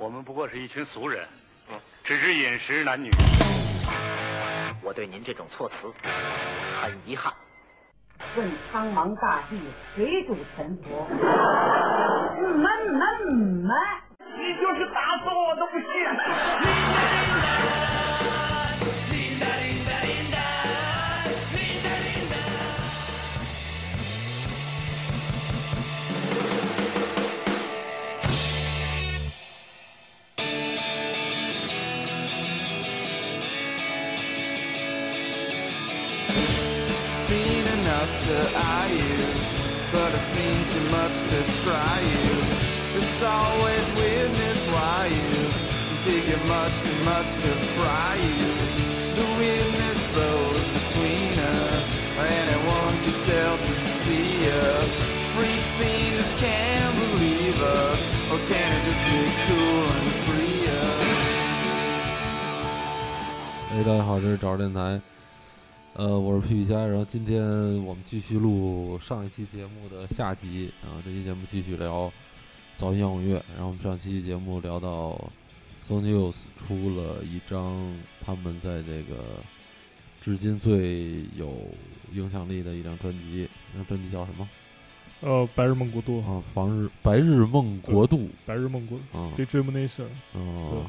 我们不过是一群俗人，只知饮食男女。我对您这种措辞很遗憾。问苍茫大地，谁主沉浮？闷闷闷！你就是打死我都不信。to try you. It's always weirdness why you dig it much too much to fry you. The weirdness flows between us, anyone can tell to see us. Freak scene just can't believe us, or can it just be cool and free us? 哎，大家好，这是找着电台， 呃，我是皮皮虾，然后今天我们继续录上一期节目的下集啊，这期节目继续聊噪音摇滚乐，然后我们上期节目聊到 Sony Youth 出了一张他们在这个至今最有影响力的一张专辑，那张专辑叫什么？呃，白日梦国度，啊，白日白日梦国度白日梦国啊，，Daydream Nation，哦，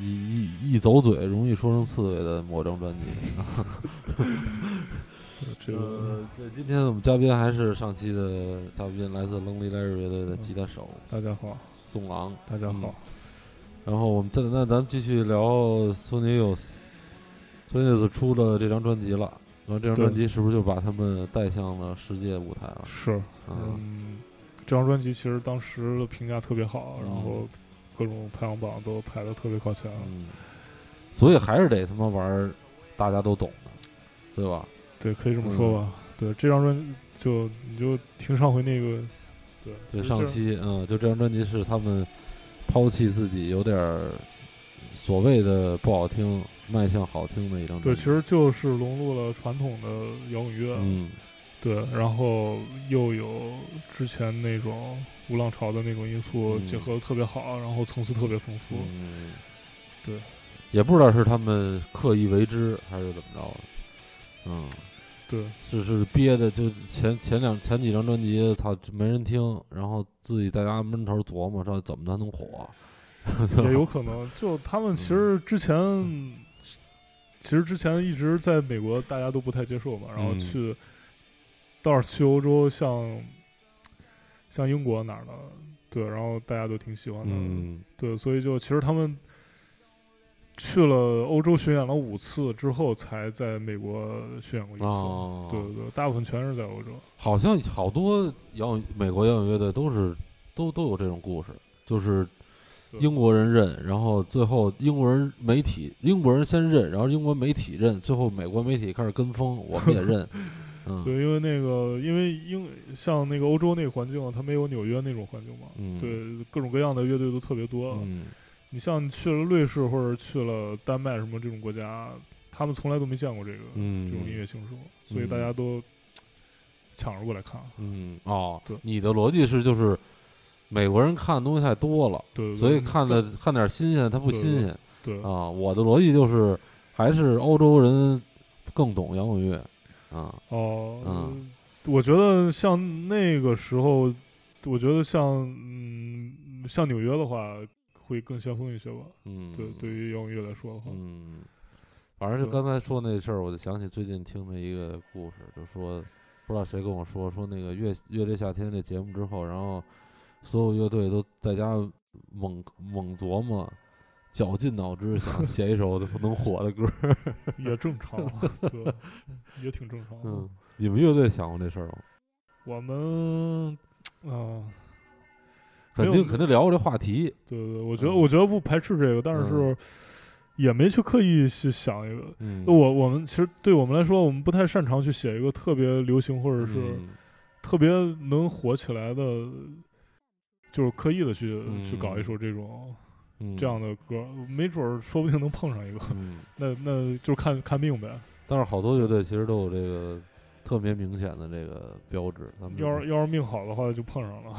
一一一走嘴容易说成刺猬的某张专辑。这个呃，对，今天我们嘉宾还是上期的嘉宾，来自 Lonely Larry 乐队的吉他手大家好，宋昂。大家好，然后我们再那咱们继续聊 Sony Youth。Sony Youth 出了这张专辑了，然后这张专辑是不是就把他们带向了世界舞台了？是，啊，嗯，这张专辑其实当时的评价特别好，然嗯后各种排行榜都排的特别靠前，嗯，所以还是得他妈玩儿大家都懂的，对吧？对，可以这么说嗯。吧，对，这张专辑就你就听上回那个，对，对，上期嗯，就这张专辑是他们抛弃自己有点儿所谓的不好听，迈向好听的一张对，专辑。其实就是融入了传统的摇滚乐，嗯，对，然后又有之前那种无浪潮的那种因素嗯。结合的特别好，然后层次特别丰富，嗯，对，也不知道是他们刻意为之还是怎么着的。嗯，对，就是憋的，就前前两前几张专辑，操没人听，然后自己在家闷头琢磨，说怎么才能火。也有？可能，就他们其实之前，其实之前一直在美国，大家都不太接受嘛，然后嗯。去，倒是去欧洲，像像英国哪儿的，对，然后大家都挺喜欢的，嗯。对，所以就其实他们去了欧洲巡演了五次之后，才在美国巡演过一次，哦，对对对，大部分全是在欧洲，好像好多摇滚美国摇滚乐队都是都都有这种故事，就是英国人认，然后最后英国人媒体英国人先认，然后英国媒体认，最后美国媒体开始跟风，我们也认，嗯对，因为那个因为英像那个欧洲那个环境，它没有纽约那种环境嘛，嗯，对，各种各样的乐队都特别多。嗯你像去了瑞士或者去了丹麦什么这种国家，他们从来都没见过这个、嗯，这种音乐形式，所以嗯大家都抢着过来看。嗯哦对，你的逻辑是就是美国人看的东西太多了，对对对，所以看的看点新鲜，他不新鲜对啊。我的逻辑就是还是欧洲人更懂摇滚乐啊，哦、嗯。我觉得像那个时候，我觉得像嗯像纽约的话会更先锋一些吧。嗯，对，对于摇滚乐来说的话，嗯，反正就刚才说那事儿，我就想起最近听的一个故事，就说不知道谁跟我说说那个乐乐队夏天那节目之后，然后所有乐队都在家猛猛琢磨，绞尽脑汁想写一首能火的歌儿。也正常，对，也挺正常的。嗯，你们乐队想过这事儿吗？我们啊、肯定肯定聊过这话题。对对，我觉得嗯我觉得不排斥这个，但是嗯也没去刻意去想一个。嗯，我我们其实对我们来说，我们不太擅长去写一个特别流行或者是嗯特别能火起来的，就是刻意的去、去搞一嗯首这种嗯这样的歌，没准儿说不定能碰上一个。嗯，那那就看看命呗。但是好多乐队其实都有这个特别明显的这个标志。咱们要是要是命好的话，就碰上了。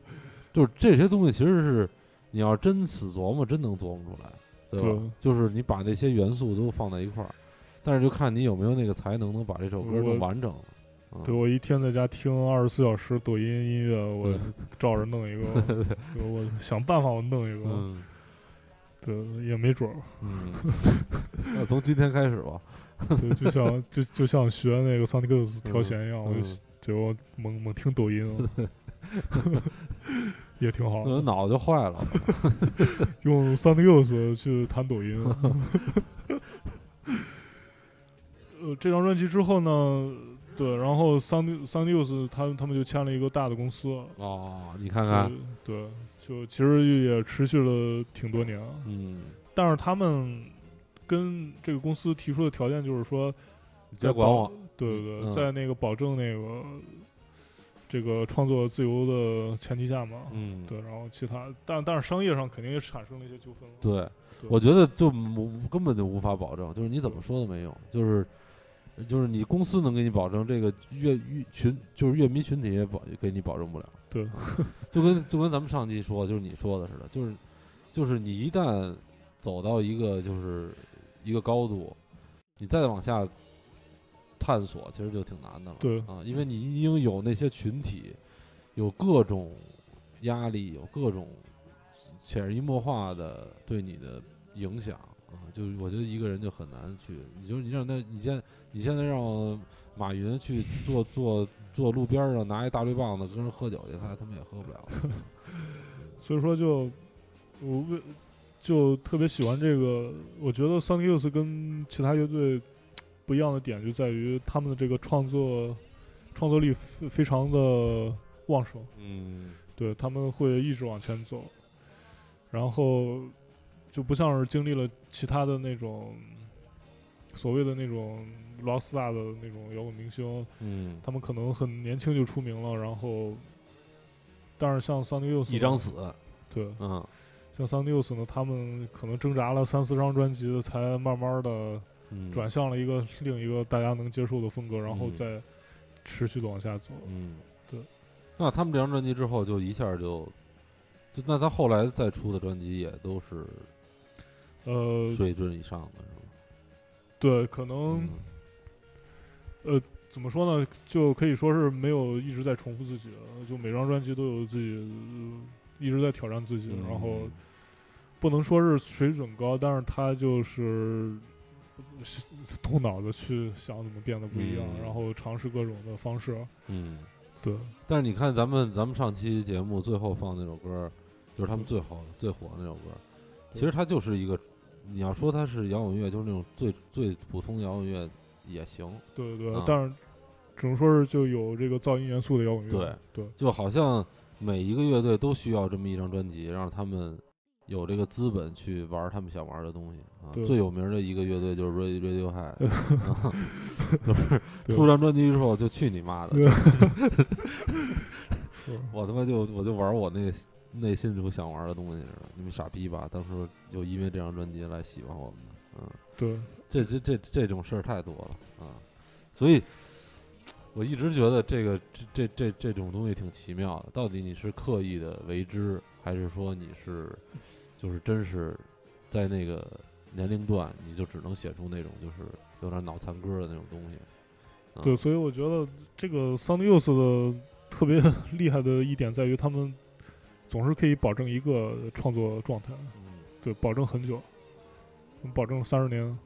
就是这些东西其实是你要真死琢磨，真能琢磨出来，对吧？对就是你把那些元素都放在一块儿，但是就看你有没有那个才能，能把这首歌我弄完整。嗯对我一天在家听二十四小时抖音音乐，我嗯照着弄一个，我想办法我弄一个，嗯对，也没准儿，嗯，那从今天开始吧。对，就像就就像学那个 Sonic Youth 调弦一样，我就嗯就猛猛听抖音了，也挺好的，脑子就坏了。用 Sonic Youth 去弹抖音。呃，这张专辑之后呢，对，然后 Sonic Sonic Youth 他们他们就签了一个大的公司，哦，你看看，对就其实也持续了挺多年，嗯，但是他们跟这个公司提出的条件就是说，你别管我。对对对，嗯。在那个保证那个这个创作自由的前提下嘛，嗯，对，然后其他，但但是商业上肯定也产生了一些纠纷了，对，对。我觉得就无根本就无法保证，就是你怎么说都没用，就是就是你公司能给你保证这个乐乐群，就是乐迷群体也保给你保证不了。对啊 就跟就跟咱们上期说，就是你说的似的，就是就是你一旦走到一个就是一个高度，你再往下探索，其实就挺难的了。对啊，因为你已经有那些群体，有各种压力，有各种潜移默化的对你的影响啊。就是我觉得一个人就很难去，你就你让他，你现你现在让马云去坐坐坐路边上拿一大绿棒子跟人喝酒去，他他们也喝不了。所以说就我为就特别喜欢这个，我觉得 Sonic Youth 跟其他乐队不一样的点就在于他们的这个创作创作力非非常的旺盛，嗯对他们会一直往前走，然后就不像是经历了其他的那种所谓的那种 rock star 的那种摇滚明星，嗯，他们可能很年轻就出名了，然后但是像 Sonic Youth 一张死，对。嗯像 Sun News 呢，他们可能挣扎了三四张专辑，才慢慢的嗯，转向了一个另一个大家能接受的风格，然后嗯再持续的往下走。嗯，对。那他们这张专辑之后，就一下就，就那他后来再出的专辑也都是呃，水准以上的，是吧？对，可能呃怎么说呢，就可以说是没有一直在重复自己的，就每张专辑都有自己、呃一直在挑战自己，嗯然后不能说是水准高，但是他就是是动脑子去想怎么变得不一样，嗯然后尝试各种的方式。嗯。对，但是你看，咱们咱们上期节目最后放那首歌，就是他们最好最火的那首歌，其实它就是一个，你要说它是摇滚乐，就是那种最最普通的摇滚乐也行，对对，啊但是只能说是就有这个噪音元素的摇滚乐。对对就好像每一个乐队都需要这么一张专辑，让他们有这个资本去玩他们想玩的东西啊。最有名的一个乐队就是 Radio Radiohead，啊就是对出张专辑之后就去你妈的，我他妈就我就玩我那个内心中想玩的东西似的。你们傻逼吧？当时就因为这张专辑来喜欢我们的，嗯，对这这这这种事儿太多了啊，所以我一直觉得这个这这这这种东西挺奇妙的。到底你是刻意的为之，还是说你是就是真是在那个年龄段，你就只能写出那种就是有点脑残歌的那种东西？啊对，所以我觉得这个 Sound Youth 的特别 厉害的一点在于，他们总是可以保证一个创作状态，嗯，对，保证很久，保证三十年。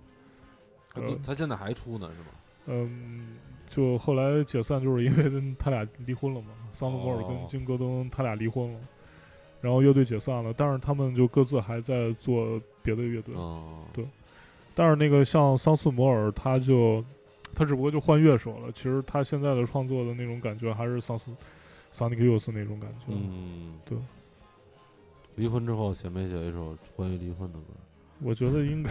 他呃他现在还出呢，是吗？嗯，就后来解散，就是因为他俩离婚了嘛，桑德摩尔哦跟金戈登他俩离婚了，然后乐队解散了，但是他们就各自还在做别的乐队。哦，对但是那个像桑斯摩尔，他就他只不过就换乐手了，其实他现在的创作的那种感觉还是桑斯桑尼克尤斯那种感觉。嗯，对。离婚之后写没写一首关于离婚的歌？我觉得应该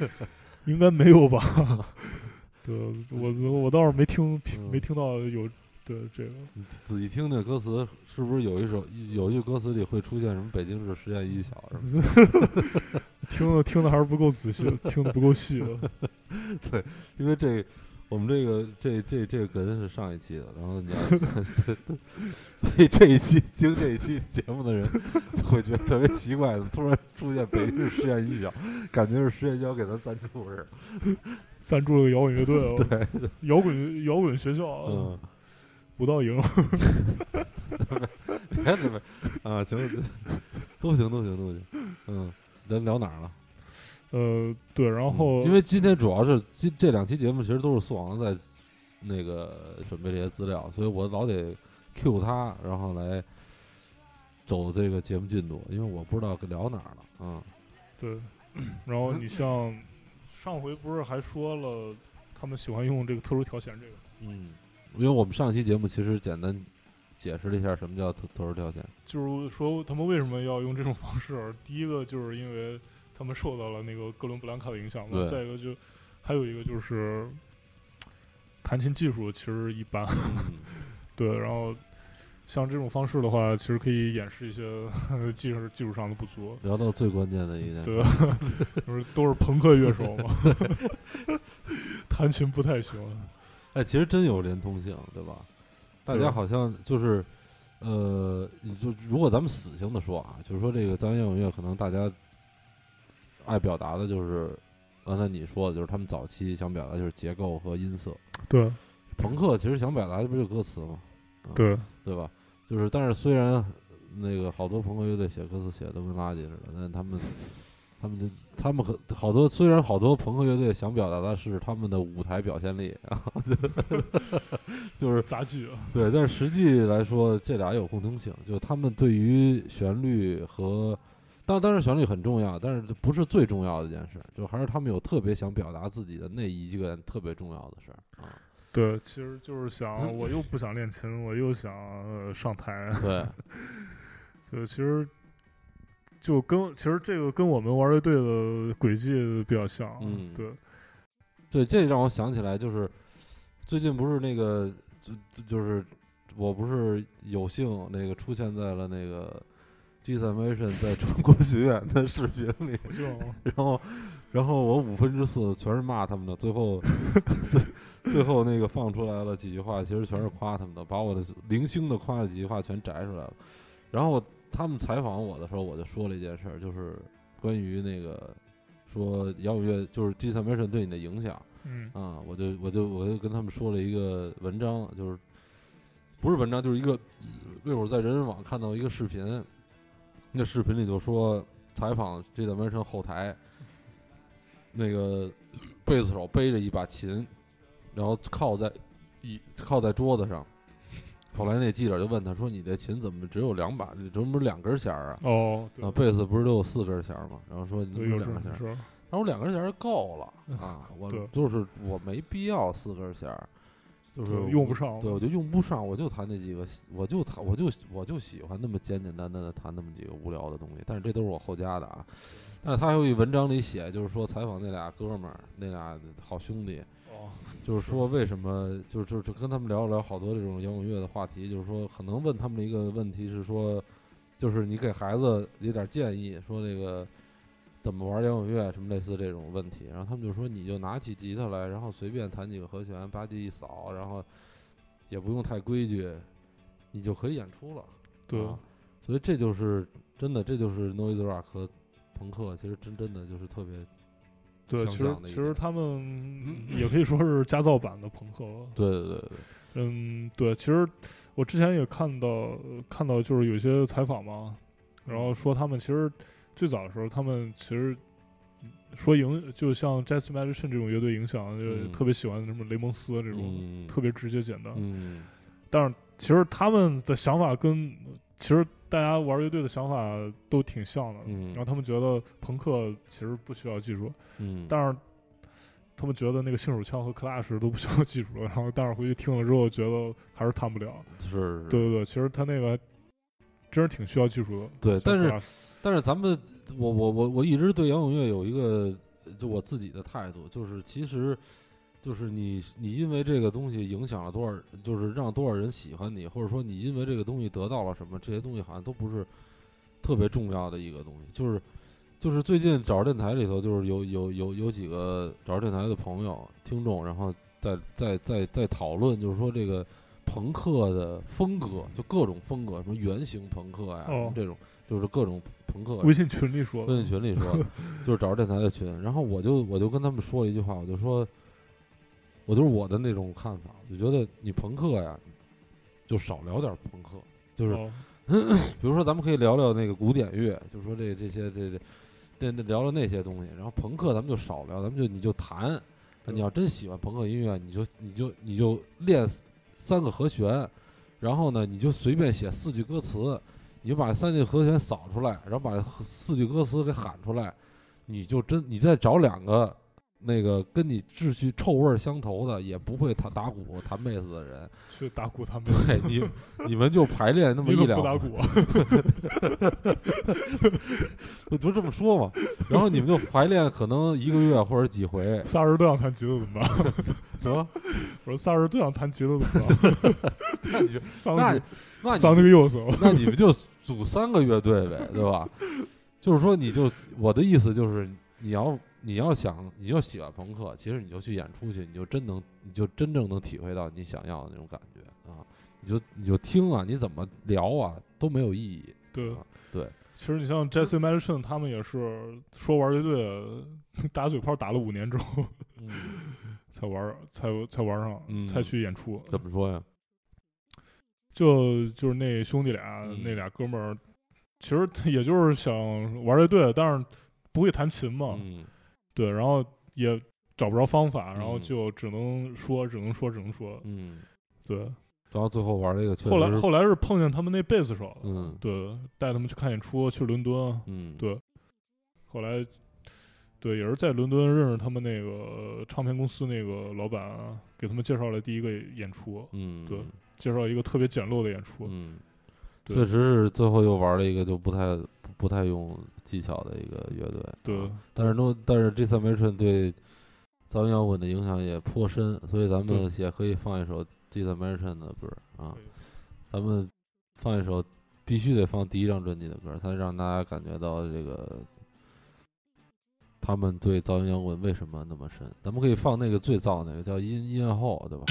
应该没有吧。对，我我倒是没听嗯没听到有对这个。你仔细听那歌词，是不是有一首有一句歌词里会出现什么北京市实验一小什么 的？听的听的还是不够仔细，听的不够细对。因为这我们这个这这这个梗是上一期的，然后你要，所以这一期听这一期节目的人就会觉得特别奇怪，突然出现北京实验一小，感觉是实验校给咱赞助似的。赞助了个摇滚乐队。哦，对，摇滚摇滚学校，嗯，不到赢，别别别啊，行，都行都行都行，嗯，咱聊哪儿了？呃，对，然后因为今天主要是今这两期节目其实都是苏王在那个准备这些资料，所以我老得 Q 他，然后来走这个节目进度，因为我不知道聊哪儿了，嗯，对，然后你像上回不是还说了，他们喜欢用这个特殊调弦这个，嗯，因为我们上期节目其实简单解释了一下什么叫特特殊条件，就是说他们为什么要用这种方式？第一个就是因为他们受到了那个哥伦布兰卡的影响嘛，对。再一个就还有一个就是弹琴技术其实一般，嗯，对，然后像这种方式的话，其实可以掩饰一些 技术技术上的不足。聊到最关键的一点，对，就是都是朋克乐手嘛，弹琴不太行。哎，其实真有连通性，对吧？大家好像就是，呃，就如果咱们死性的说啊，就是说这个藏摇滚乐可能大家爱表达的就是刚才你说的，就是他们早期想表达就是结构和音色。对朋克其实想表达的不就歌词吗？啊对对吧？就是，但是虽然那个好多朋克乐队写歌词写的都跟垃圾似的，但是他们他们就他们很好多，虽然好多朋克乐队想表达的是他们的舞台表现力，然后就就是杂剧啊，对，但是实际来说，这俩有共通性，就他们对于旋律和，当当然旋律很重要，但是不是最重要的一件事，就还是他们有特别想表达自己的那一件特别重要的事儿啊。对，其实就是想，我又不想练琴，我又想、呃、上台，对，就其实就跟其实这个跟我们玩乐队的轨迹比较像，嗯对，对，这让我想起来，就是最近不是那个，就就是我不是有幸那个出现在了那个 G s a m a t i o n 在中国学院的视频里，然后，然后我五分之四全是骂他们的，最后 最最后那个放出来了几句话，其实全是夸他们的，把我的零星的夸的几句话全摘出来了。然后他们采访我的时候，我就说了一件事儿，就是关于那个说摇滚乐就是 G s a m a t i o n 对你的影响。嗯啊，我就我就我就跟他们说了一个文章，就是不是文章，就是一个那会儿在人人网看到一个视频，那视频里就说采访这段完成后台，那个贝斯手背着一把琴，然后靠在一靠在桌子上。后来那记者就问他说：“你这琴怎么只有两把？这怎么不是两根弦儿啊？哦，对啊，贝斯不是都有四根弦儿吗？”然后说：“你怎对有两根弦儿？”种事儿，他说两根弦儿够了 啊，我就是我没必要四根弦儿，就是用不上对，我就用不上，我就弹那几个，我就弹，我就我就喜欢那么简简单单的弹那么几个无聊的东西，但是这都是我后加的啊。但是他还有一文章里写，就是说采访那俩哥们儿，那俩好兄弟，哦，就是说为什么，就是就是就跟他们聊了聊好多这种摇滚乐的话题，就是说可能问他们的一个问题是说，就是你给孩子一点建议，说那个怎么玩摇滚乐什么类似这种问题，然后他们就说你就拿起吉他来，然后随便弹几个和弦，吧唧一扫，然后也不用太规矩，你就可以演出了。对啊，所以这就是真的，这就是 noise rock 和朋克，其实真真的就是特别对，其实其实他们也可以说是家造版的朋克。对对对对，嗯，对，其实我之前也看到看到就是有些采访嘛，然后说他们其实最早的时候，他们其实说影就像 Jazz Magician 这种乐队影响，就嗯特别喜欢什么雷蒙斯这种、嗯，特别直接简单。嗯但是其实他们的想法跟其实大家玩乐队的想法都挺像的。嗯然后他们觉得朋克其实不需要技术，嗯，但是他们觉得那个信手枪和 Clash 都不需要技术，然后但是回去听了之后觉得还是弹不了。是，对对对，其实他那个还真是挺需要技术的。对但是但是咱们，我我我我一直对摇滚乐有一个就我自己的态度，就是其实就是你你因为这个东西影响了多少，就是让多少人喜欢你，或者说你因为这个东西得到了什么，这些东西好像都不是特别重要的一个东西。就是就是最近找着电台里头，就是有有有有几个找着电台的朋友听众，然后在在在在讨论，就是说这个朋克的风格，就各种风格，什么圆形朋克呀，什么哦这种，就是各种朋克。微信群里说微信群里说，就是找着电台的群，然后我就我就跟他们说了一句话，我就说，我就是我的那种看法，我就觉得你朋克呀，就少聊点朋克，就是哦 比如说，咱们可以聊聊那个古典乐，就是说这这些这这聊聊那些东西。然后朋克咱们就少聊，咱们就你就弹。你要真喜欢朋克音乐，你就你就你就练三个和弦，然后呢，你就随便写四句歌词，你把三句和弦扫出来，然后把四句歌词给喊出来，你就真你再找两个那个跟你志趣臭味相投的，也不会弹打鼓弹贝斯的人，去打鼓，他们对你 你们就排练那么一两不打鼓啊？我就这么说嘛，然后你们就排练可能一个月或者几回，仨人都想弹吉他怎么办？什么？我说仨人都想弹吉他怎么办？那你就那那那桑这你个右手，那你们就组三个乐队呗，对吧？就是说，你就我的意思就是，你要你要想你就喜欢朋克，其实你就去演出去，你就真能你就真正能体会到你想要的那种感觉啊！你就你就听啊，你怎么聊啊都没有意义。对啊对，其实你像 Jesse Madison 他们也是说玩乐队，打嘴炮打了五年之后嗯，才玩，才才玩上，嗯才去演出。怎么说呀？就就是那兄弟俩，嗯那俩哥们儿，其实也就是想玩乐队，但是不会弹琴嘛，嗯对，然后也找不着方法，然后嗯。就只能说，只能说，只能说，嗯，对。然后最后玩这个确实后来后来是碰见他们那贝斯手，嗯对，带他们去看演出，去伦敦，嗯。对后来，对，也是在伦敦认识他们那个唱片公司那个老板，给他们介绍了第一个演出，嗯。对介绍一个特别简陋的演出，嗯，确实是最后又玩了一个就不太不不太用技巧的一个乐队。对啊但是都但是三 Mission 对噪音摇滚的影响也颇深，所以咱们也可以放一首三 Mission 的歌啊，咱们放一首必须得放第一张专辑的歌，才让大家感觉到这个他们对噪音摇滚为什么那么深。咱们可以放那个最燥那个叫音音乐后，对吧？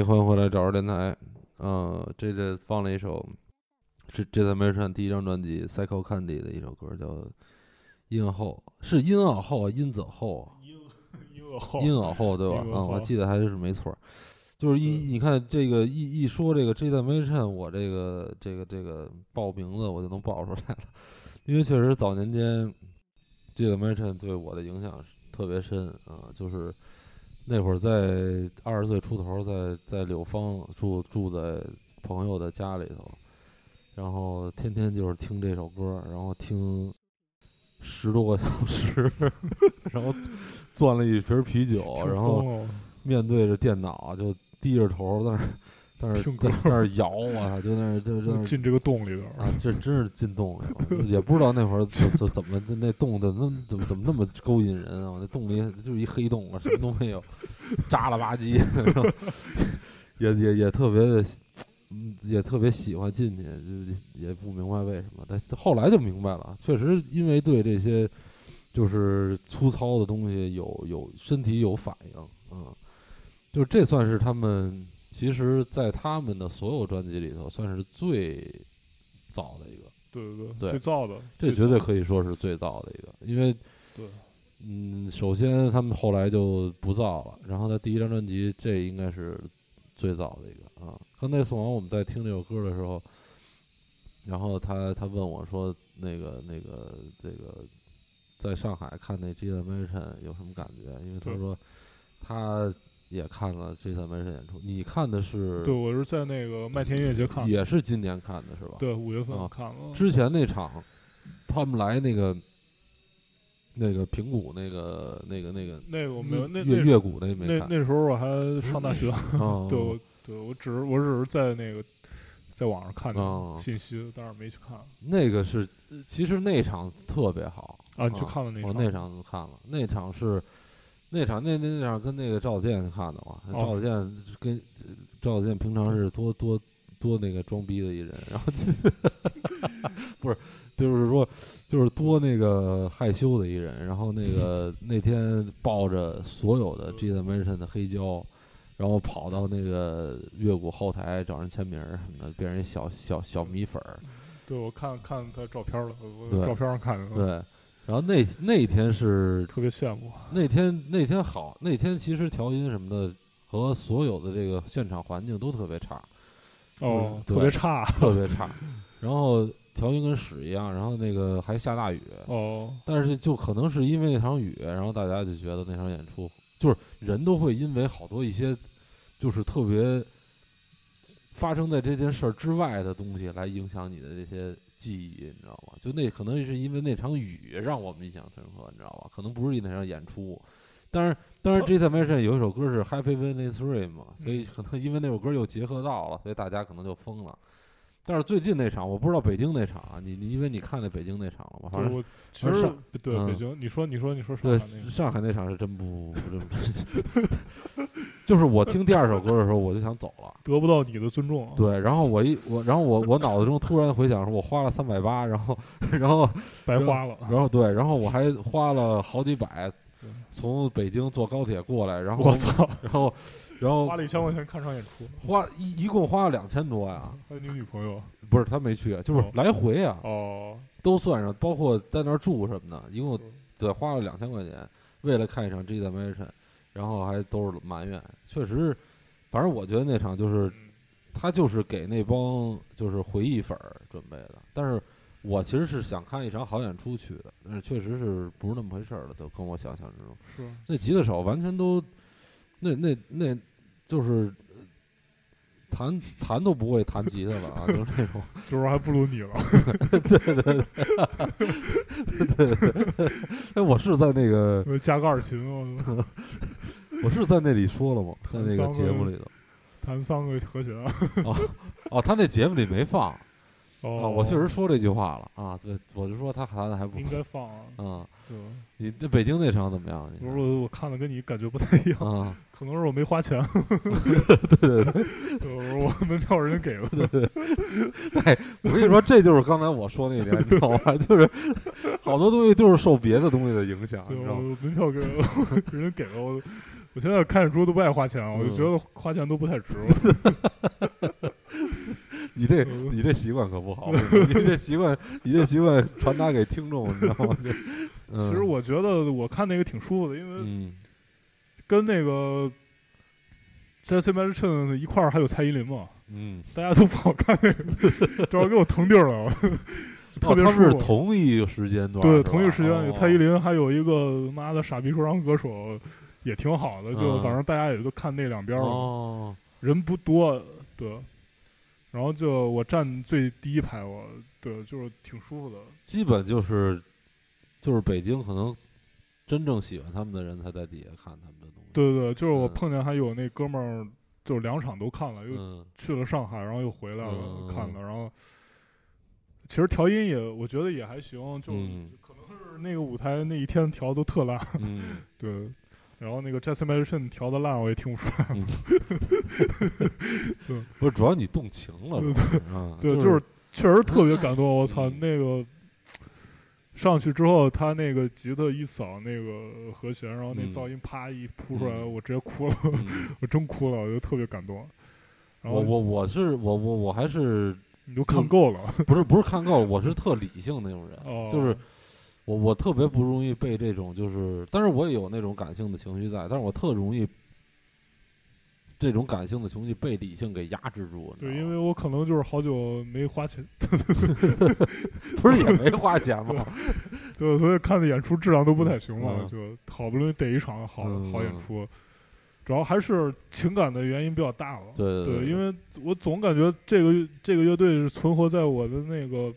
哎，欢迎回来，找着电台。嗯、这这放了一首是这在 m 山第一张专辑《Psycho Candy》的一首歌，叫《阴耳后》，是音耳后啊，阴子后啊，婴儿后阴耳后对吧？啊嗯，我记得还是没错儿。就是一你看这个一一说这个 J 在 m 山，我这个这个这个报名字我就能报出来了，因为确实早年间 J 在 m 山对我的影响特别深啊，就是那会儿在二十岁出头，在在柳芳住住在朋友的家里头，然后天天就是听这首歌，然后听十多个小时，然后攥了一瓶啤酒，然后面对着电脑就低着头在那儿在那儿听歌在那儿摇啊，就在那儿就在那儿进这个洞里边儿，啊，这真是进洞里了，也不知道那会儿怎怎怎么那洞的那怎么怎么那么勾引人啊！那洞里就是一黑洞啊，什么都没有，扎了吧唧，也也也特别的，嗯，也特别喜欢进去，就也不明白为什么，但是后来就明白了，确实因为对这些就是粗糙的东西有有身体有反应，嗯，就这算是他们其实，在他们的所有专辑里头，算是最早的一个，对对对最早的，这绝对可以说是最早的一个，因为对，嗯，首先他们后来就不造了，然后他第一张专辑这应该是最早的一个啊。刚才宋王我们在听这首歌的时候，然后他他问我说，那个那个这个在上海看那 J 的 Mission 有什么感觉？因为他说他也看了 J 的 Mission 演出，你看的是对我是在那个麦田音乐节看的，也是今年看的是吧？对五月份啊看了，之前那场，他们来那个那个平谷那个那个那个那个我没有，那乐那乐谷那没那看，那时候我还上大学，哦对我对我只是我只是在那个在网上看哦的信息，但是没去看那个是呃其实那场特别好啊。你去看了那场？我那场看了，那场是那场那那那场跟那个赵子健看的嘛，哦赵子健跟赵子健平常是多多多那个装逼的一人，然后 不是就是说就是多那个害羞的一人，然后那个 那天抱着所有的 G 的 Mansion 的黑胶。然后跑到那个乐谷后台找人签名儿什么的，变成小小小米粉儿，对，我看看他照片了，我对照片上看的，对，然后那那天是特别羡慕。那天那天好，那天其实调音什么的和所有的这个现场环境都特别差，哦，特别差特别差。然后调音跟屎一样，然后那个还下大雨，哦，但是就可能是因为那场雨，然后大家就觉得那场演出就是人都会因为好多一些就是特别发生在这件事儿之外的东西来影响你的这些记忆，你知道吗？就那可能是因为那场雨让我们印象深刻，你知道吧？可能不是因为那场演出。但是但是，《J. t m a t i o n 有一首歌是《Happy When It's Rain》嘛，所以可能因为那首歌又结合到了，所以大家可能就疯了。但是最近那场，我不知道北京那场啊，你你因为你看那北京那场了吗？反正我其实上对嗯北京，你说你说你说上对海那个，上海那场是真不不这么真，就是我听第二首歌的时候，我就想走了。得不到你的尊重啊，对，然后我一我，然后我我脑子中突然回想说，我花了三百八，然后然后白花了。然后对，然后我还花了好几百对，从北京坐高铁过来，然后我操，然后然后花了一千块钱看场演出，花一一共花了两千多呀，还有你女朋友？不是他没去，就是哦。来回啊，哦，都算上，包括在那儿住什么的，一共嗯。得花了两千块钱，为了看一场 G 在 m a t i o n 然后还都是埋怨，确实，反正我觉得那场就是嗯。他就是给那帮就是回忆粉儿准备的，但是我其实是想看一场好演出去的，但是确实是不是那么回事儿了，都跟我想象之中。是那吉他手完全都，那那那就是呃弹弹都不会弹吉他了啊，就是那种。就是还不如你了。对对对哎，我是在那个，加个二琴，我我是在那里说了吗？在那个节目里头。弹三个和弦，哦哦，他那节目里没放，哦，啊，我确实说这句话了啊，对，我就说他弹的还不应该放啊。啊。对，你那北京那场怎么样？你我说我我看的跟你感觉不太一样，啊，可能是我没花钱。对对对，我说我门票人家给了。对对哎，我跟你说，这就是刚才我说那点，你知道吗？就是好多东西就是受别的东西的影响，对，你知道吗？我门票给了，人家给了我。我现在看演出都不爱花钱，我就嗯觉得花钱都不太值。你这嗯你这习惯可不好，你这 习惯你这习惯传达给听众，你知道吗？嗯、其实我觉得我看那个挺舒服的，因为嗯跟那个 a c h i n 一块儿还有蔡依林嘛，嗯，大家都不好看那个，正好给我腾地儿了，特哦，他别舒服。同一时间段，对，同一时间蔡依林，还有一个妈的傻逼说唱歌手，也挺好的。就嗯反正大家也都看那两边儿了，哦，人不多，对。然后就我站最第一排，我对，就是挺舒服的。基本就是就是北京可能真正喜欢他们的人才在底下看他们的东西。对对对，就是我嗯碰见还有那哥们儿，就是两场都看了，又嗯去了上海，然后又回来了、嗯看了，然后其实调音也我觉得也还行，就、嗯可能是那个舞台那一天调都特烂，嗯，对。然后那个 Jesse m a c h i n 调的烂，我也听不出来。不是，主要你动情了，对就就是确实特别感动。我操，嗯那个上去之后，他那个吉他一扫那个和弦，然后那嗯噪音啪一扑出来，嗯我直接哭了，嗯 我真哭了，我就特别感动。然后我我我是我我我还是你都看够了，不是不是看够，我是特理性那种人，哦，就是我我特别不容易被这种就是，但是我也有那种感性的情绪在，但是我特容易这种感性的情绪被理性给压制住。对，因为我可能就是好久没花钱 不是也没花钱吗？对，所以看的演出质量都不太行了，嗯就好不容易逮一场好、嗯好演出，主要还是情感的原因比较大了。对对，因为我总感觉这个这个乐队是存活在我的那个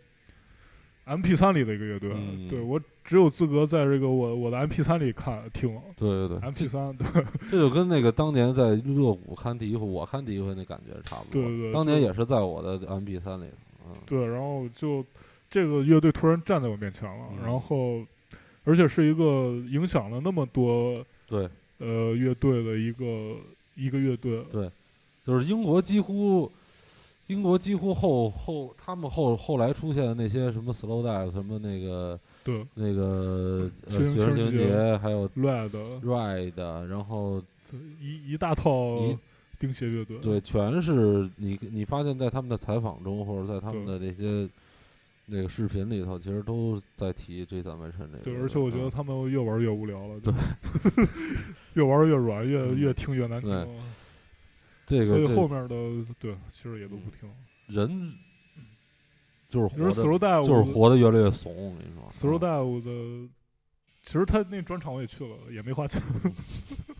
M P 三里的一个乐队，嗯。对我只有资格在这个我我的 M P 三里看听。对对对。M P 三，对。这就跟那个当年在热谷看第一回，我看第一回那感觉差不多。对对对当年也是在我的 M P 三里头。嗯，对，然后就这个乐队突然站在我面前了，嗯。然后而且是一个影响了那么多对，呃乐队的一个一个乐队，对就是英国几乎，英国几乎后后他们后后来出现的那些什么 Slow Dive，什么那个对那个呃学生情人节节，还有 Red Ride，然后一一大套一钉鞋乐队，对，全是你你发现在他们的采访中，或者在他们的那些那个视频里头，其实都在提这三纹身这个。对，而且我觉得嗯他们越玩越无聊了，对，越玩越软，越嗯。越听越难听对，这个所以个后面的对其实也都不听。人就是就是活的，Slow Dive 就是活的越来越怂。我跟你说 Slow 啊 Dive 的，其实他那专场我也去了，也没花钱，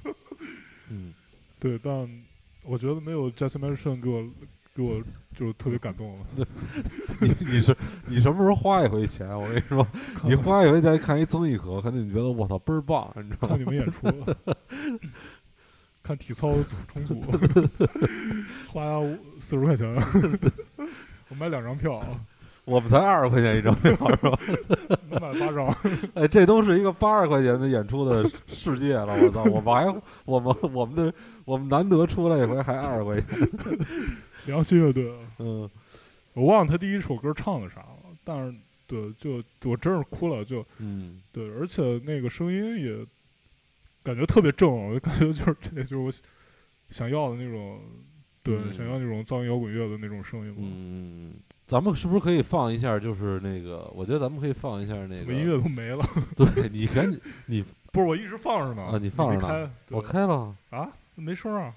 嗯，对，但我觉得没有 Jason m a h i n 给我给我就特别感动了。你你是你什么时候花一回钱？我跟你说，你花一回钱看一综艺课，肯定你觉得我操倍儿棒，你知道吗看？你们演出，看体操重组，花五四十块钱，我买两张票，我们才二十块钱一张票是吧？能买八张。哎，这都是一个八十块钱的演出的世界了，我操！我们还我们我们的我们难得出来一回还二十块钱，良心乐队，嗯我忘了他第一首歌唱的啥了，但是对，就我真是哭了，就嗯对，而且那个声音也感觉特别正，我就感觉就是这就是我想要的那种，对，嗯想要那种噪音摇滚乐的那种声音嘛。嗯，咱们是不是可以放一下？就是那个，我觉得咱们可以放一下那个音乐都没了？对你赶紧，你 不是，我一直放着呢。啊你放着呢开，我开了啊，没声啊。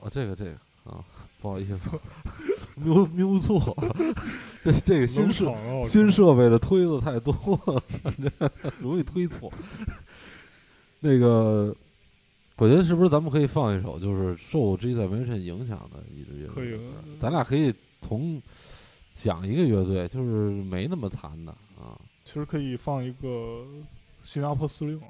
哦，这个这个啊，不好意思，瞄 瞄错了，这这个新设啊！新设备的推子太多了，容易推错。那个，我觉得是不是咱们可以放一首，就是受 G 在纹身影响的一支乐队？可以咱俩可以从讲一个乐队，就是没那么惨的啊。其实可以放一个新加坡司令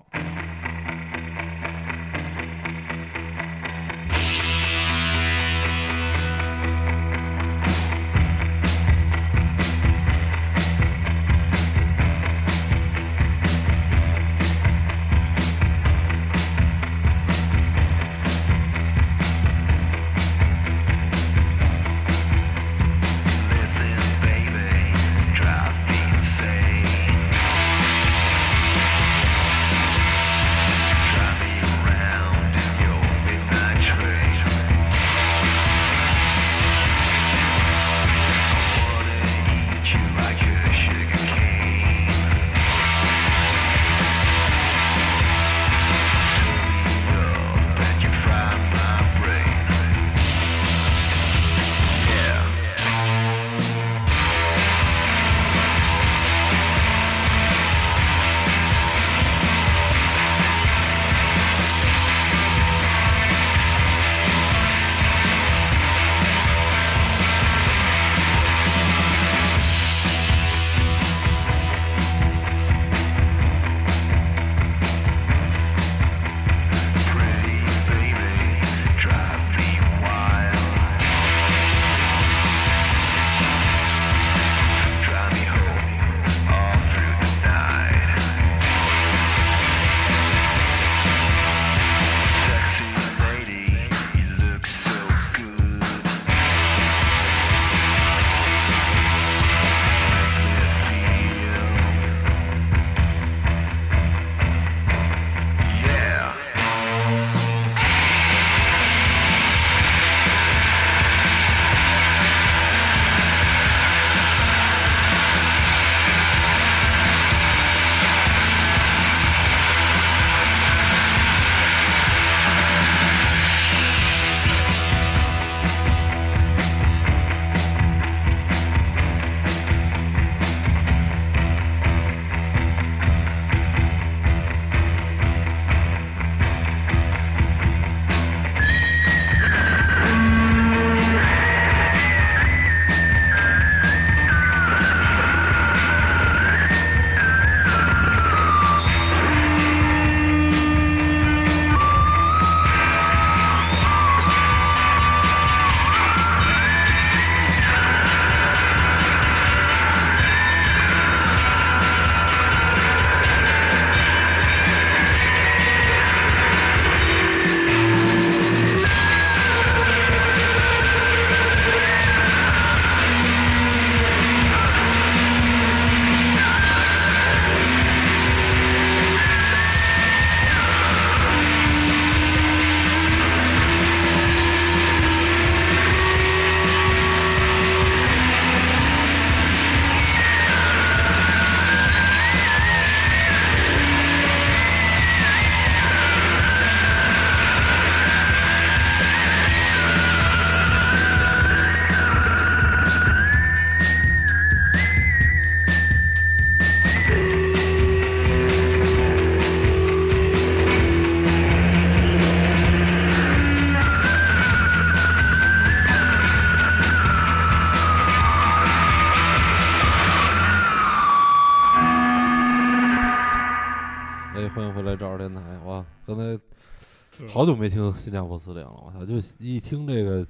好久没听新加坡司令了，我操！就一听这个，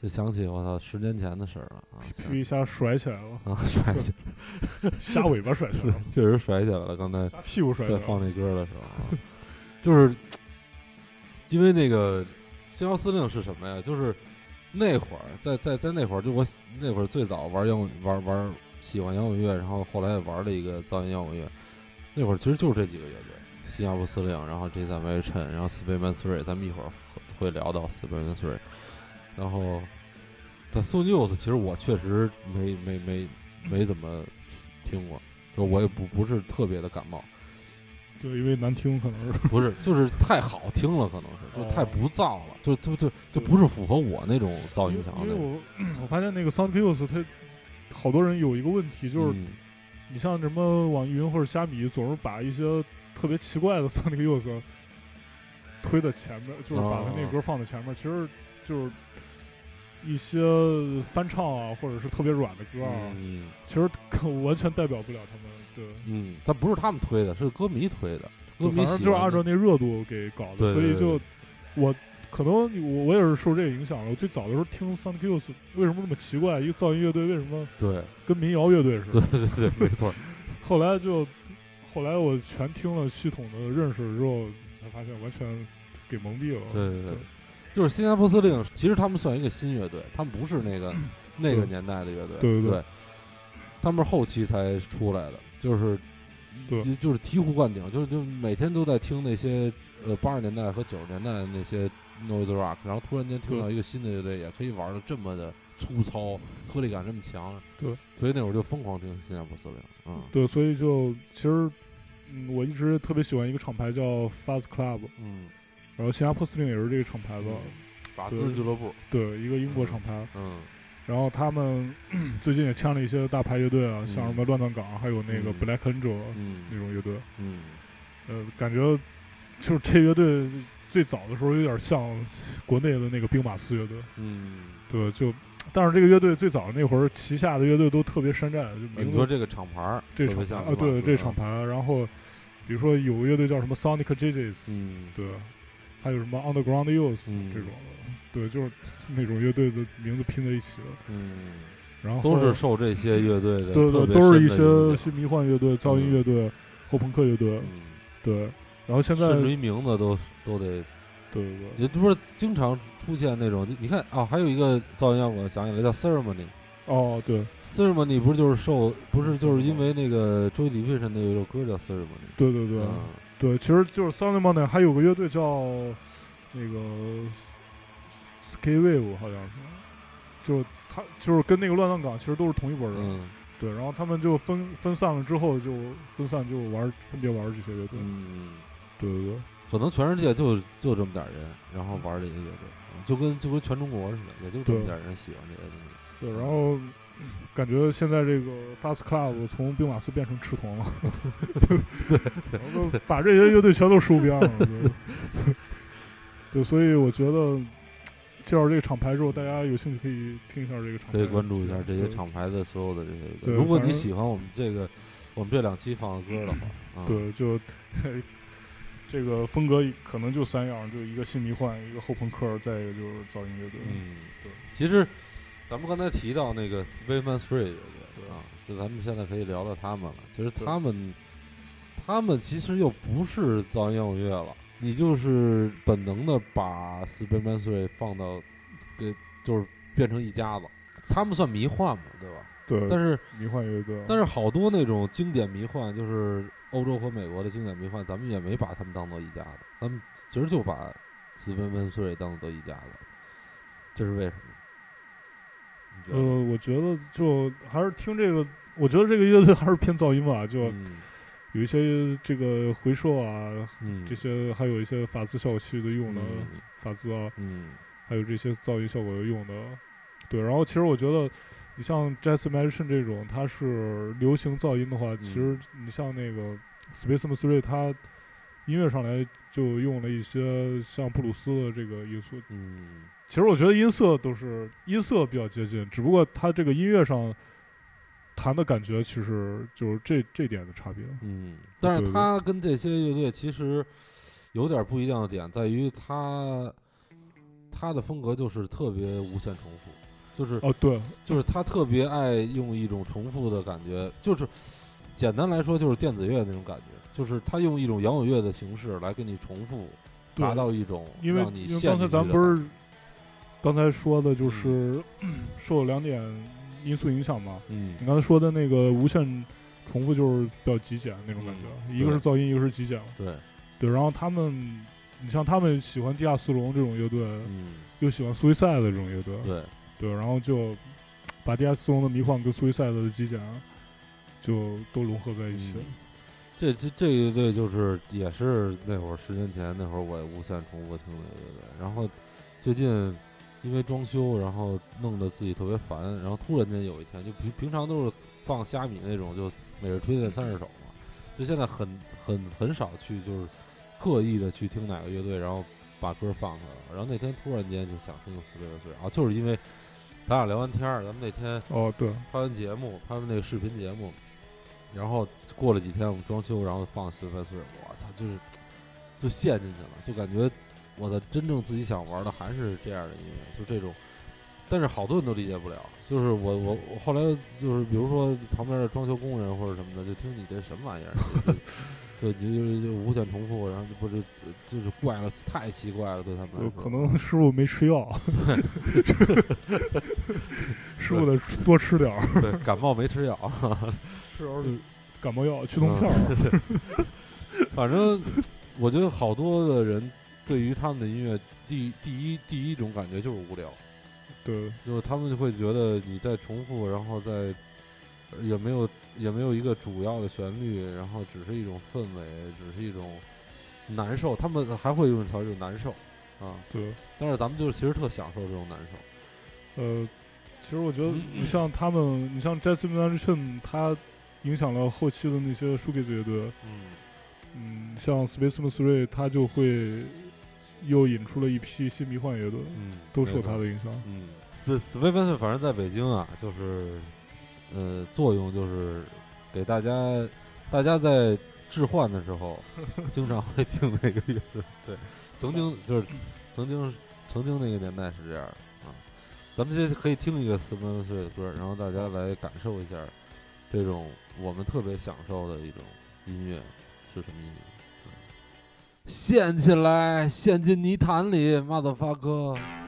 就想起我操十年前的事儿了啊！噗一下甩起来了，啊，甩起来，虾尾巴甩起来了，确实甩起来了。刚才屁股甩放那歌的时候啊，就是因为那个新加坡司令是什么呀？就是那会儿在在在那会儿，就我那会儿最早玩摇滚玩玩喜欢摇滚乐，然后后来也玩了一个噪音摇滚乐。那会儿其实就是这几个乐队：新加坡司令，然后 J 三 v 衬，然后 Spaceman Three。咱们一会儿会聊到 Spaceman Three。然后在 s o News，其实我确实没没没没怎么听过，就我也不不是特别的感冒。对，因为难听可能是。不是，就是太好听了，可能是就太哦不燥了，就就就就不是符合我那种噪音强的因为。我 我发现那个 Sound Kills 它好多人有一个问题，就是嗯你像什么网易云或者虾米，总是把一些特别奇怪的 Sonic Youth 推在前面，就是把他那歌放在前面，其实就是一些翻唱啊，或者是特别软的歌啊，嗯其实可完全代表不了他们。对，嗯，但不是他们推的，是歌迷推的，歌迷就是按照那热度给搞的，对对对所以就我可能我我也是受这个影响了。我最早的时候听 Sound Kills 为什么那么奇怪？一个噪音乐队为什么对跟民谣乐队似的对？对对，没错。后来就后来我全听了系统的认识之后，才发现完全给蒙蔽了。对对对，就是新加坡司令，其实他们算一个新乐队，他们不是那个 那个年代的乐队，对对对对他们是后期才出来的，就是对就就是醍醐灌顶，就是就每天都在听那些呃八十年代和九十年代的那些 noise rock，然后突然间听到一个新的乐队也可以玩的这么的粗糙，颗粒感这么强，对，所以那会儿就疯狂听新加坡司令，嗯。对，所以就其实嗯，我一直特别喜欢一个厂牌叫 Fuzz Club，嗯，然后新加坡司令也是这个厂牌的，法对兹俱乐部，对，一个英国厂牌。嗯。然后他们 最近也签了一些大牌乐队啊，嗯像什么乱葬岗，还有那个嗯。Black Angel 嗯。那种乐队。嗯。呃，感觉就是这乐队最早的时候有点像国内的那个兵马司乐队，嗯。对，就但是这个乐队最早那会儿旗下的乐队都特别山寨，就名字你说这个厂牌儿，这厂牌啊，对，这厂牌，然后比如说有个乐队叫什么 Sonic JJs，、嗯，对，还有什么 Underground Youth、嗯。这种的，对，就是那种乐队的名字拼在一起的，嗯，然后都是受这些乐队的对对，都是一些新迷幻乐队、噪音乐队、后朋克乐队，嗯，对，然后现在对甚至于名字都都得，对对，也不是经常出现那种，就你看啊，还有一个噪音摇滚，想起来叫 Ceremony。哦对。Ceremony 不是就是受，不是就是因为那个 Joy Division 那有一首歌叫 Ceremony，对对对、嗯对，其实就是 Monday 还有个乐队叫那个 Sky Wave 好像是，就他就是跟那个乱葬岗其实都是同一拨人，嗯。对，然后他们就分分散了之后就分散就玩分别玩这些乐队，嗯，对对对。可能全世界就就这么点人，然后玩这些乐队，嗯就跟就跟全中国似的，也就这么点人喜欢这些东西。对，然后嗯感觉现在这个 Fast Club 从兵马司变成赤铜了，对对对，然后把这些乐队全都收编了，对 对，所以我觉得介绍这个厂牌之后，大家有兴趣可以听一下这个厂牌，可以关注一下这些厂牌的所有的这些如果你喜欢我们这个我们这两期放的歌的话，啊，对，就这个风格可能就三样，就一个新迷幻，一个后朋克，再一个就是噪音乐队。嗯，对。其实咱们刚才提到那个 Spaceman Three 乐队啊，就咱们现在可以聊聊他们了。其实他们他们其实又不是噪音摇滚乐了，你就是本能的把 Spaceman Three 放到给就是变成一家子。他们算迷幻嘛，对吧？对，但是迷幻乐队，但是好多那种经典迷幻，就是欧洲和美国的经典迷幻，咱们也没把他们当做一家子，咱们其实就把斯温温碎当做一家子，这是为什么？呃，我觉得就还是听这个，我觉得这个乐队还是偏噪音吧，就嗯。有一些这个回收啊，嗯，这些还有一些法兹效果器的用的嗯。法兹啊，嗯。还有这些噪音效果的用的，对。然后其实我觉得，你像 Jazz Magician 这种，它是流行噪音的话，其实你像那个 Spaceman Three，它音乐上来就用了一些像布鲁斯的这个因素。嗯。其实我觉得音色都是音色比较接近，只不过它这个音乐上弹的感觉其实就是这这点的差别。嗯，但是它跟这些乐队其实有点不一样的点在于他他的风格就是特别无限重复，就是哦，对，就是他特别爱用一种重复的感觉，就是简单来说就是电子乐那种感觉，就是他用一种摇滚乐的形式来给你重复，达到一种因为让你因为刚才咱不是刚才说的就是、受了两点因素影响嘛。嗯。你刚才说的那个无限重复就是比较极简那种感觉，嗯一个是噪音，一个是极简。对。对，然后他们，你像他们喜欢地下丝绒这种乐队，嗯。又喜欢苏维赛的这种乐队，对对，然后就把地下丝绒的迷幻跟苏维赛的极简就都融合在一起。嗯这这这个乐队就是也是那会儿十年前那会儿我无限重复听的乐队，然后最近因为装修，然后弄得自己特别烦，然后突然间有一天就平平常都是放虾米那种，就每日推荐三十首嘛，就现在很很很少去就是刻意的去听哪个乐队，然后把歌放出来了，然后那天突然间就想听死对岁啊，就是因为咱俩聊完天儿，咱们那天哦，对，拍完节目，拍完那个视频节目，然后过了几天我们装修，然后放四分岁，我操，就是就陷进去了，就感觉我的真正自己想玩的还是这样的音乐，就这种。但是好多人都理解不了，就是我我我后来就是比如说旁边的装修工人或者什么的，就听你这什么玩意儿，就就就就无限重复，然后就不就就是怪了，太奇怪了，对他们来说。可能师傅没吃药，师傅得多吃点儿，对感冒没吃药，吃点儿感冒药、去痛片反正我觉得好多的人对于他们的音乐，第第一第一种感觉就是无聊，对，就是他们就会觉得你在重复，然后在呃也没有也没有一个主要的旋律，然后只是一种氛围，只是一种难受。他们还会用一词儿就是难受啊，对，但是咱们就是其实特享受这种难受。呃，其实我觉得嗯你像他们，你像 Jesse m a n c h i n 他影响了后期的那些 shoegaze 乐队，嗯嗯，像 Space m Three，他就会又引出了一批新迷幻乐队，嗯，都受他的影响。嗯，斯斯威芬反正在北京啊，就是呃，作用就是给大家，大家在置换的时候，经常会听那个乐队。对，曾经就是曾经曾经那个年代是这样啊。咱们现在可以听一个斯威芬岁的歌，然后大家来感受一下这种我们特别享受的一种音乐是什么音乐。陷起来，陷进泥潭里，motherfucker。2:35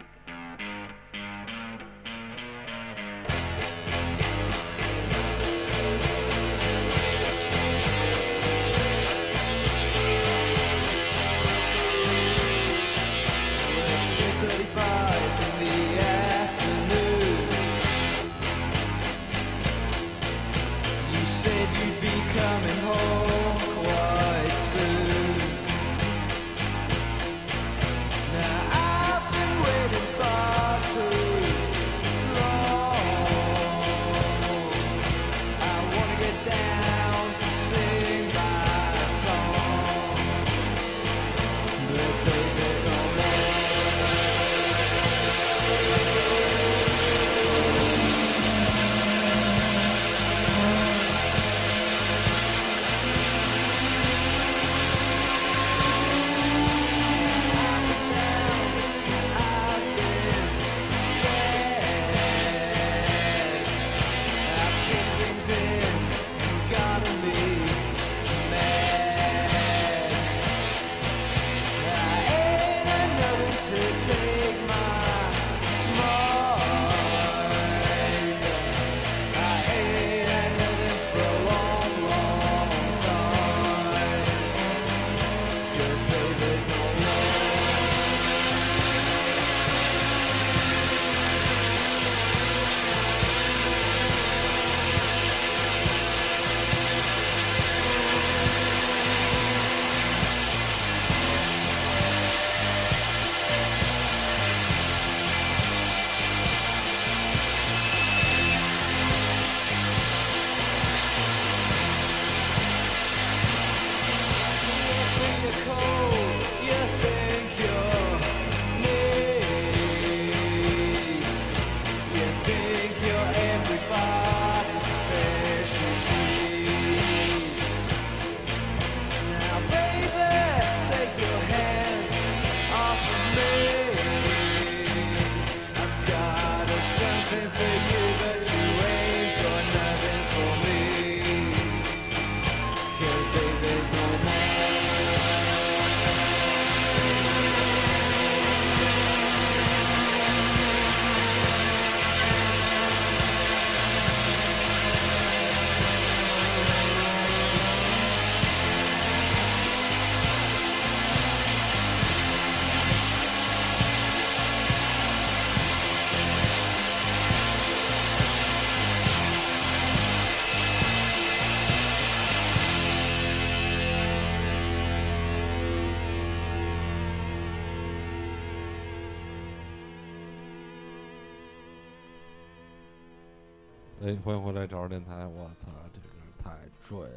找着电台。我操，这个太坠了。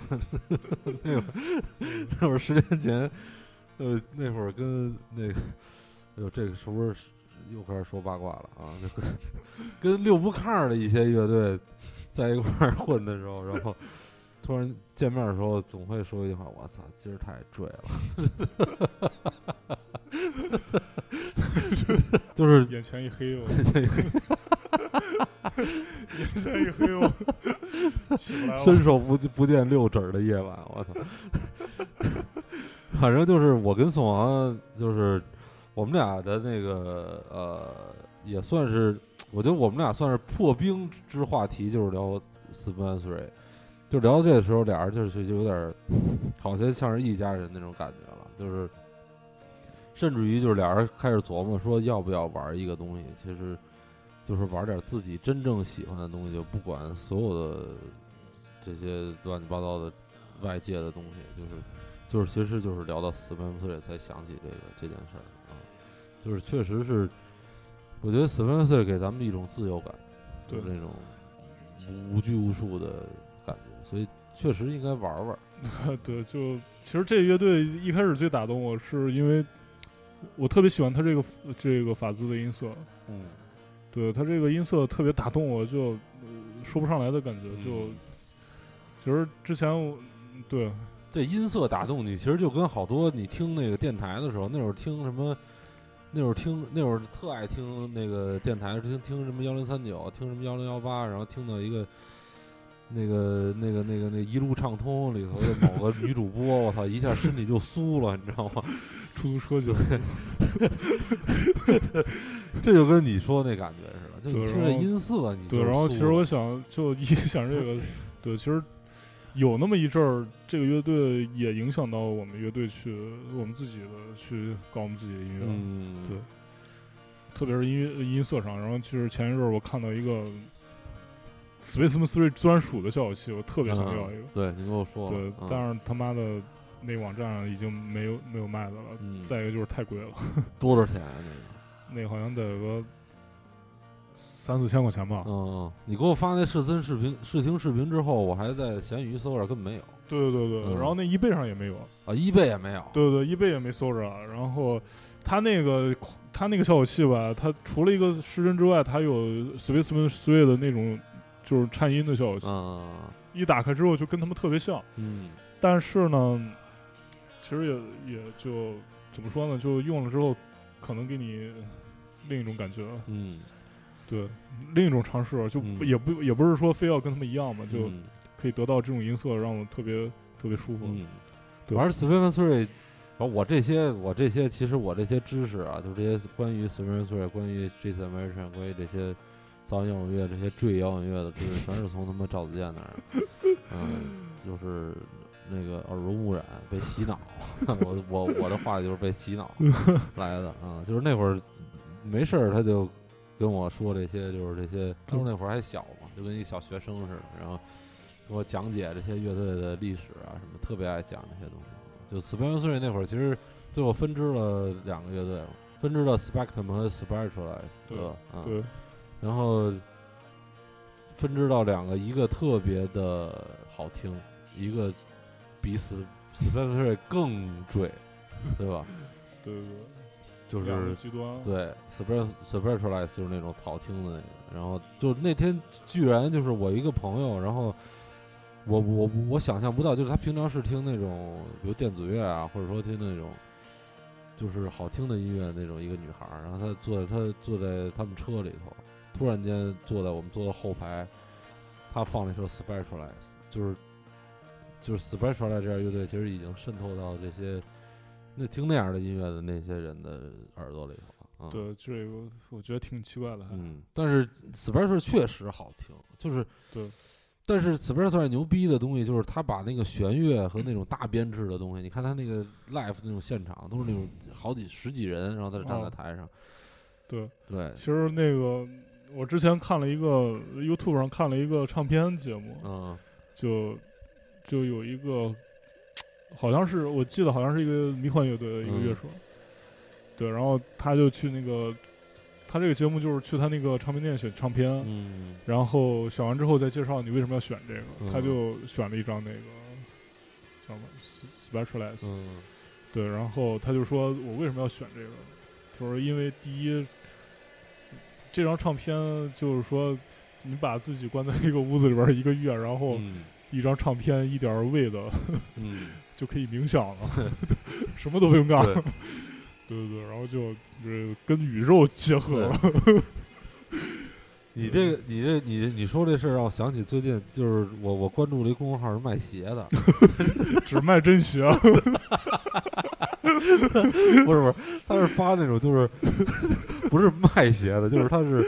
那会儿，那会儿十年前，呃，那会儿跟那个，哎呦，这个是不是又开始说八卦了啊？那 跟六不炕的一些乐队在一块儿混的时候，然后突然见面的时候，总会说一句话：“我操，今儿太坠了。”就是眼前一黑哦，眼前一黑哦，起不来了。伸手不不见六指的夜晚，我操！反正就是我跟宋王，就是我们俩的那个呃，也算是，我觉得我们俩算是破冰之话题，就是聊 Spencer，就聊到这个时候，俩人就是就有点儿，好像像是一家人那种感觉了，就是甚至于就是俩人开始琢磨说要不要玩一个东西，其实就是玩点自己真正喜欢的东西，就不管所有的这些乱七八糟的外界的东西，就是就是其实就是聊到死分岁才想起这个这件事儿啊，就是确实是，我觉得死分岁给咱们一种自由感，就是那种无无拘无束的感觉，所以确实应该玩玩。对，就其实这个乐队一开始最打动我，是因为我特别喜欢他这个这个法兹的音色，嗯，对他这个音色特别打动我，就、呃说不上来的感觉。就嗯其实之前我对这音色打动你，其实就跟好多你听那个电台的时候，那会儿听什么，那会儿听那会儿特爱听那个电台，听听什么幺零三九，听什么幺零幺八，然后听到一个那个那个那个那一路畅通里头的某个女主播，我操，一下身体就酥了，你知道吗？出租车就 这就跟你说那感觉似的，就你听这对然后音色，你就对，然后其实我想就一想这个，对，其实有那么一阵儿，这个乐队也影响到我们乐队去我们自己的去搞我们自己的音乐。嗯，对特别是音乐音色上。然后其实前一阵儿我看到一个 Space m Three 专属的效果器，我特别想要一个。嗯对你跟我说了，对，嗯但是他妈的那个网站上已经没有没有卖的了。嗯再一个就是太贵了，多少钱啊那个？那个好像得有个三四千块钱吧。嗯，嗯，你给我发那试听视频、试听视频之后，我还在闲鱼搜着，根本没有对对对然后那 eBay 上也没有。啊，一倍也没有。对对对，eBay 也没搜着。然后他那个它那个效果器吧，它除了一个失真之外，它有 Space m Three 的那种就是颤音的效果一打开之后就跟他们特别像，嗯但是呢，其实也也就怎么说呢，就用了之后，可能给你另一种感觉，嗯，对，另一种尝试，就也不也不是说非要跟他们一样嘛，就嗯可以得到这种音色，让我特别特别舒服。嗯，对玩 Space Three，然后我这些我这些其实我这些知识啊，就这些关于 Space Three、关于 Jason American、关于这些噪音摇滚乐、这些坠摇滚乐的知识，全是从他妈赵子健那儿，嗯，就是。那个耳濡目染，被洗脑，我我我的话就是被洗脑 来的啊、就是那会儿没事儿他就跟我说这些，就是这些，就是那会儿还小嘛，就跟一小学生似的，然后给我讲解这些乐队的历史啊什么，特别爱讲这些东西。就 Spencer 那会儿，其实最后分支了两个乐队嘛，分支了 Spectrum 和 Spiritualize，对吧？啊，对，然后分支到两个，一个特别的好听，一个比 S Spencer 更坠，对吧？对对对，就是极端，对 Spir Spiritualize 就是那种好听的那个，然后就那天居然就是我一个朋友，然后我我我想象不到，就是他平常是听那种比如电子乐啊，或者说听那种就是好听的音乐那种一个女孩儿，然后她坐在她坐在他们车里头，突然间坐在我们坐的后排，他放了一首 Spiritualize，就是就是 Spiritualize 这样乐队其实已经渗透到这些那听那样的音乐的那些人的耳朵里头了。嗯、对这个我觉得挺奇怪的，嗯，但是 Special 确实好听，就是对。但是 Special 牛逼的东西就是他把那个弦乐和那种大编制的东西，你看他那个 live 那种现场都是那种好几十几人，然后在这站在哦台上，对。对，其实那个我之前看了一个 YouTube 上看了一个唱片节目，嗯。就就有一个，好像是我记得好像是一个迷幻乐队的一个嗯。乐手，对，然后他就去那个他这个节目就是去他那个唱片店选唱片，嗯。然后选完之后再介绍你为什么要选这个，嗯。他就选了一张那个叫什么 Specialized，、嗯。对，然后他就说我为什么要选这个，就是因为第一，这张唱片就是说你把自己关在一个屋子里边儿一个月，然后嗯一张唱片一点儿味的嗯，就可以冥想了，什么都不用干。对对对对，然后就就是跟宇宙结合了。你这个，你这，你你说这事儿让我想起最近就是我我关注了一公众号是卖鞋的，只卖真鞋，不是不是，他是发那种就是不是卖鞋的，就是他是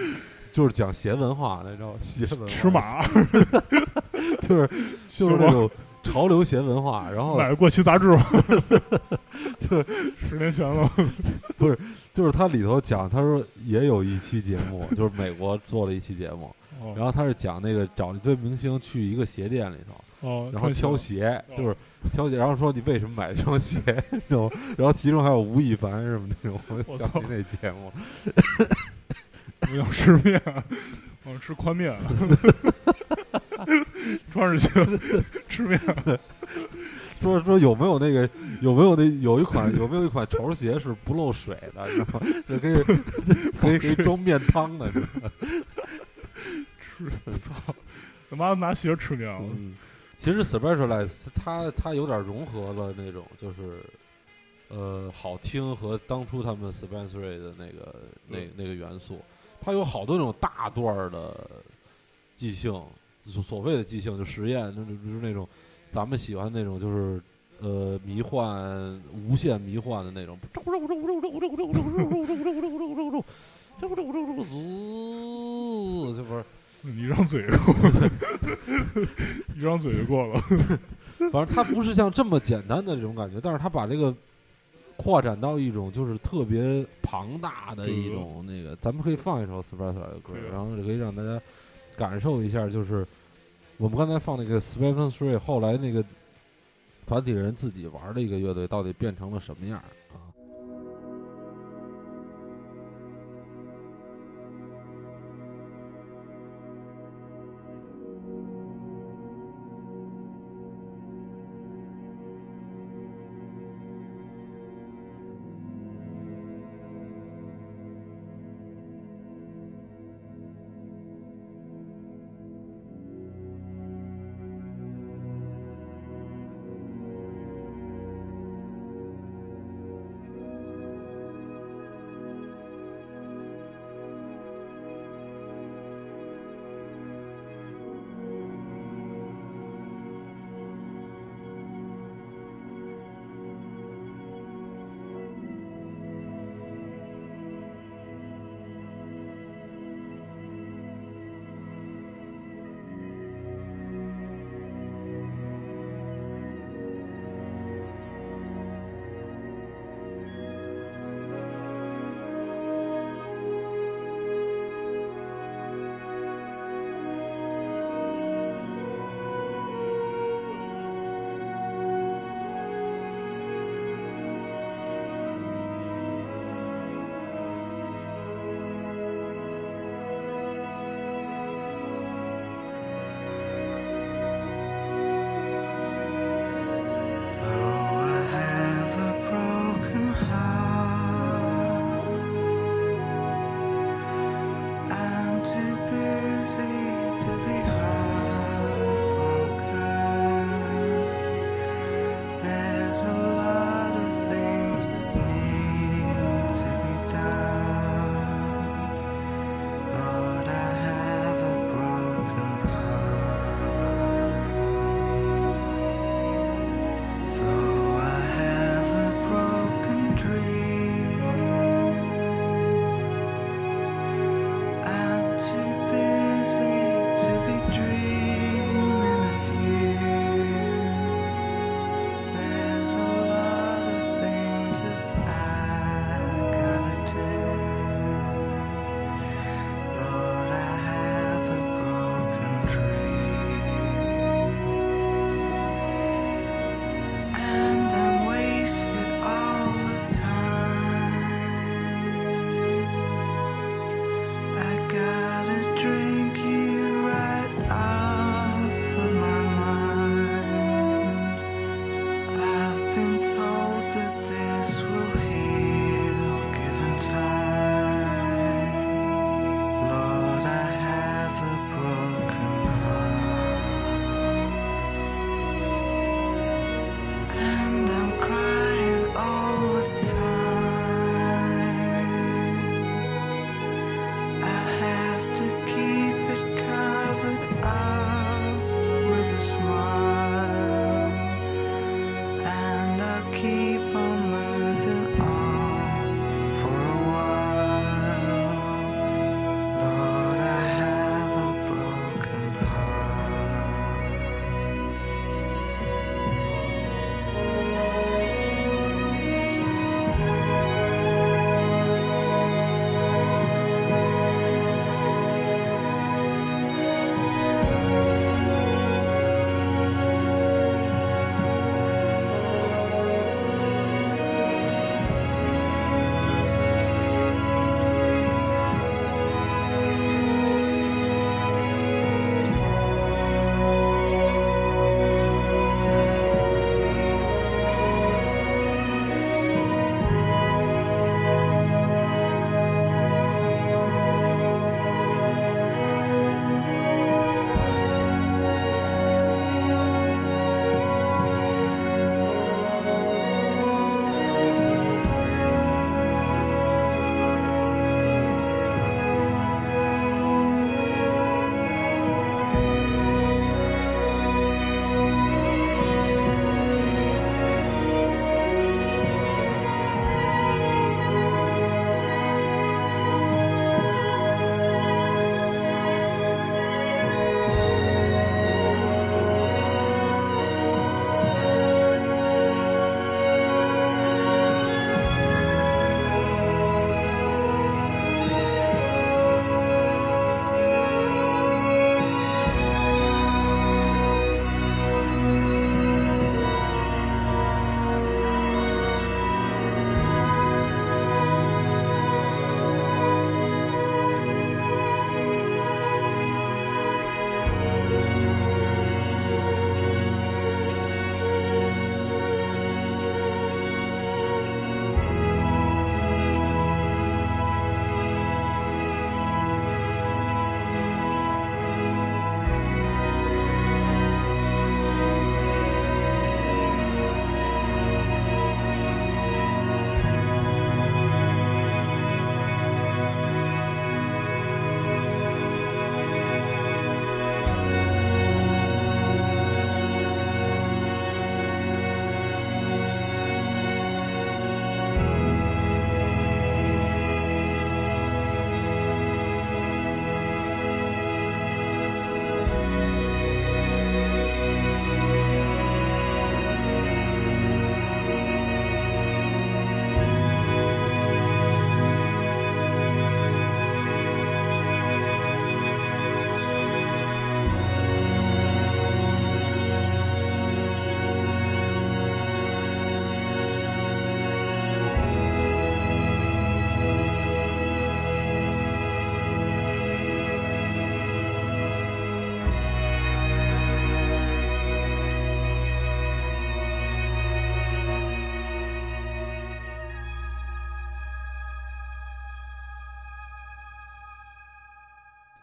就是讲鞋文化的，你知道吗？鞋文化，尺码，就是就是那种潮流鞋文化，然后买过期杂志。吧？对，十年前了。不是就是他里头讲，他说也有一期节目，就是美国做了一期节目，哦。然后他是讲那个找一堆明星去一个鞋店里头，哦，然后挑鞋。就是挑鞋，然后说你为什么买这双鞋，那种，然后其中还有吴亦凡什么那种，我想起那节目，我想吃面，我想吃宽面，穿着鞋吃面。说说有没有那个有没有那有一款有没有一款潮鞋是不漏水的，你知道吗？这可以 可以可以装面汤的，吃，操！他妈拿鞋吃面了。嗯，其实 Specialized 它它有点融合了那种就是。呃，好听和当初他们 Spencer 的那个那嗯那个元素，它有好多那种大段儿的即兴，所所谓的即兴就实验，就是比如那种咱们喜欢那种就是呃迷幻无限迷幻的那种，滋，这不是，你一张嘴过，一张嘴就过了。反正它不是像这么简单的这种感觉，但是它把这个扩展到一种就是特别庞大的一种那个，咱们可以放一首 Spencer 的歌可以，啊然后就可以让大家感受一下，就是我们刚才放那个 Spencer 后来那个团体人自己玩的一个乐队到底变成了什么样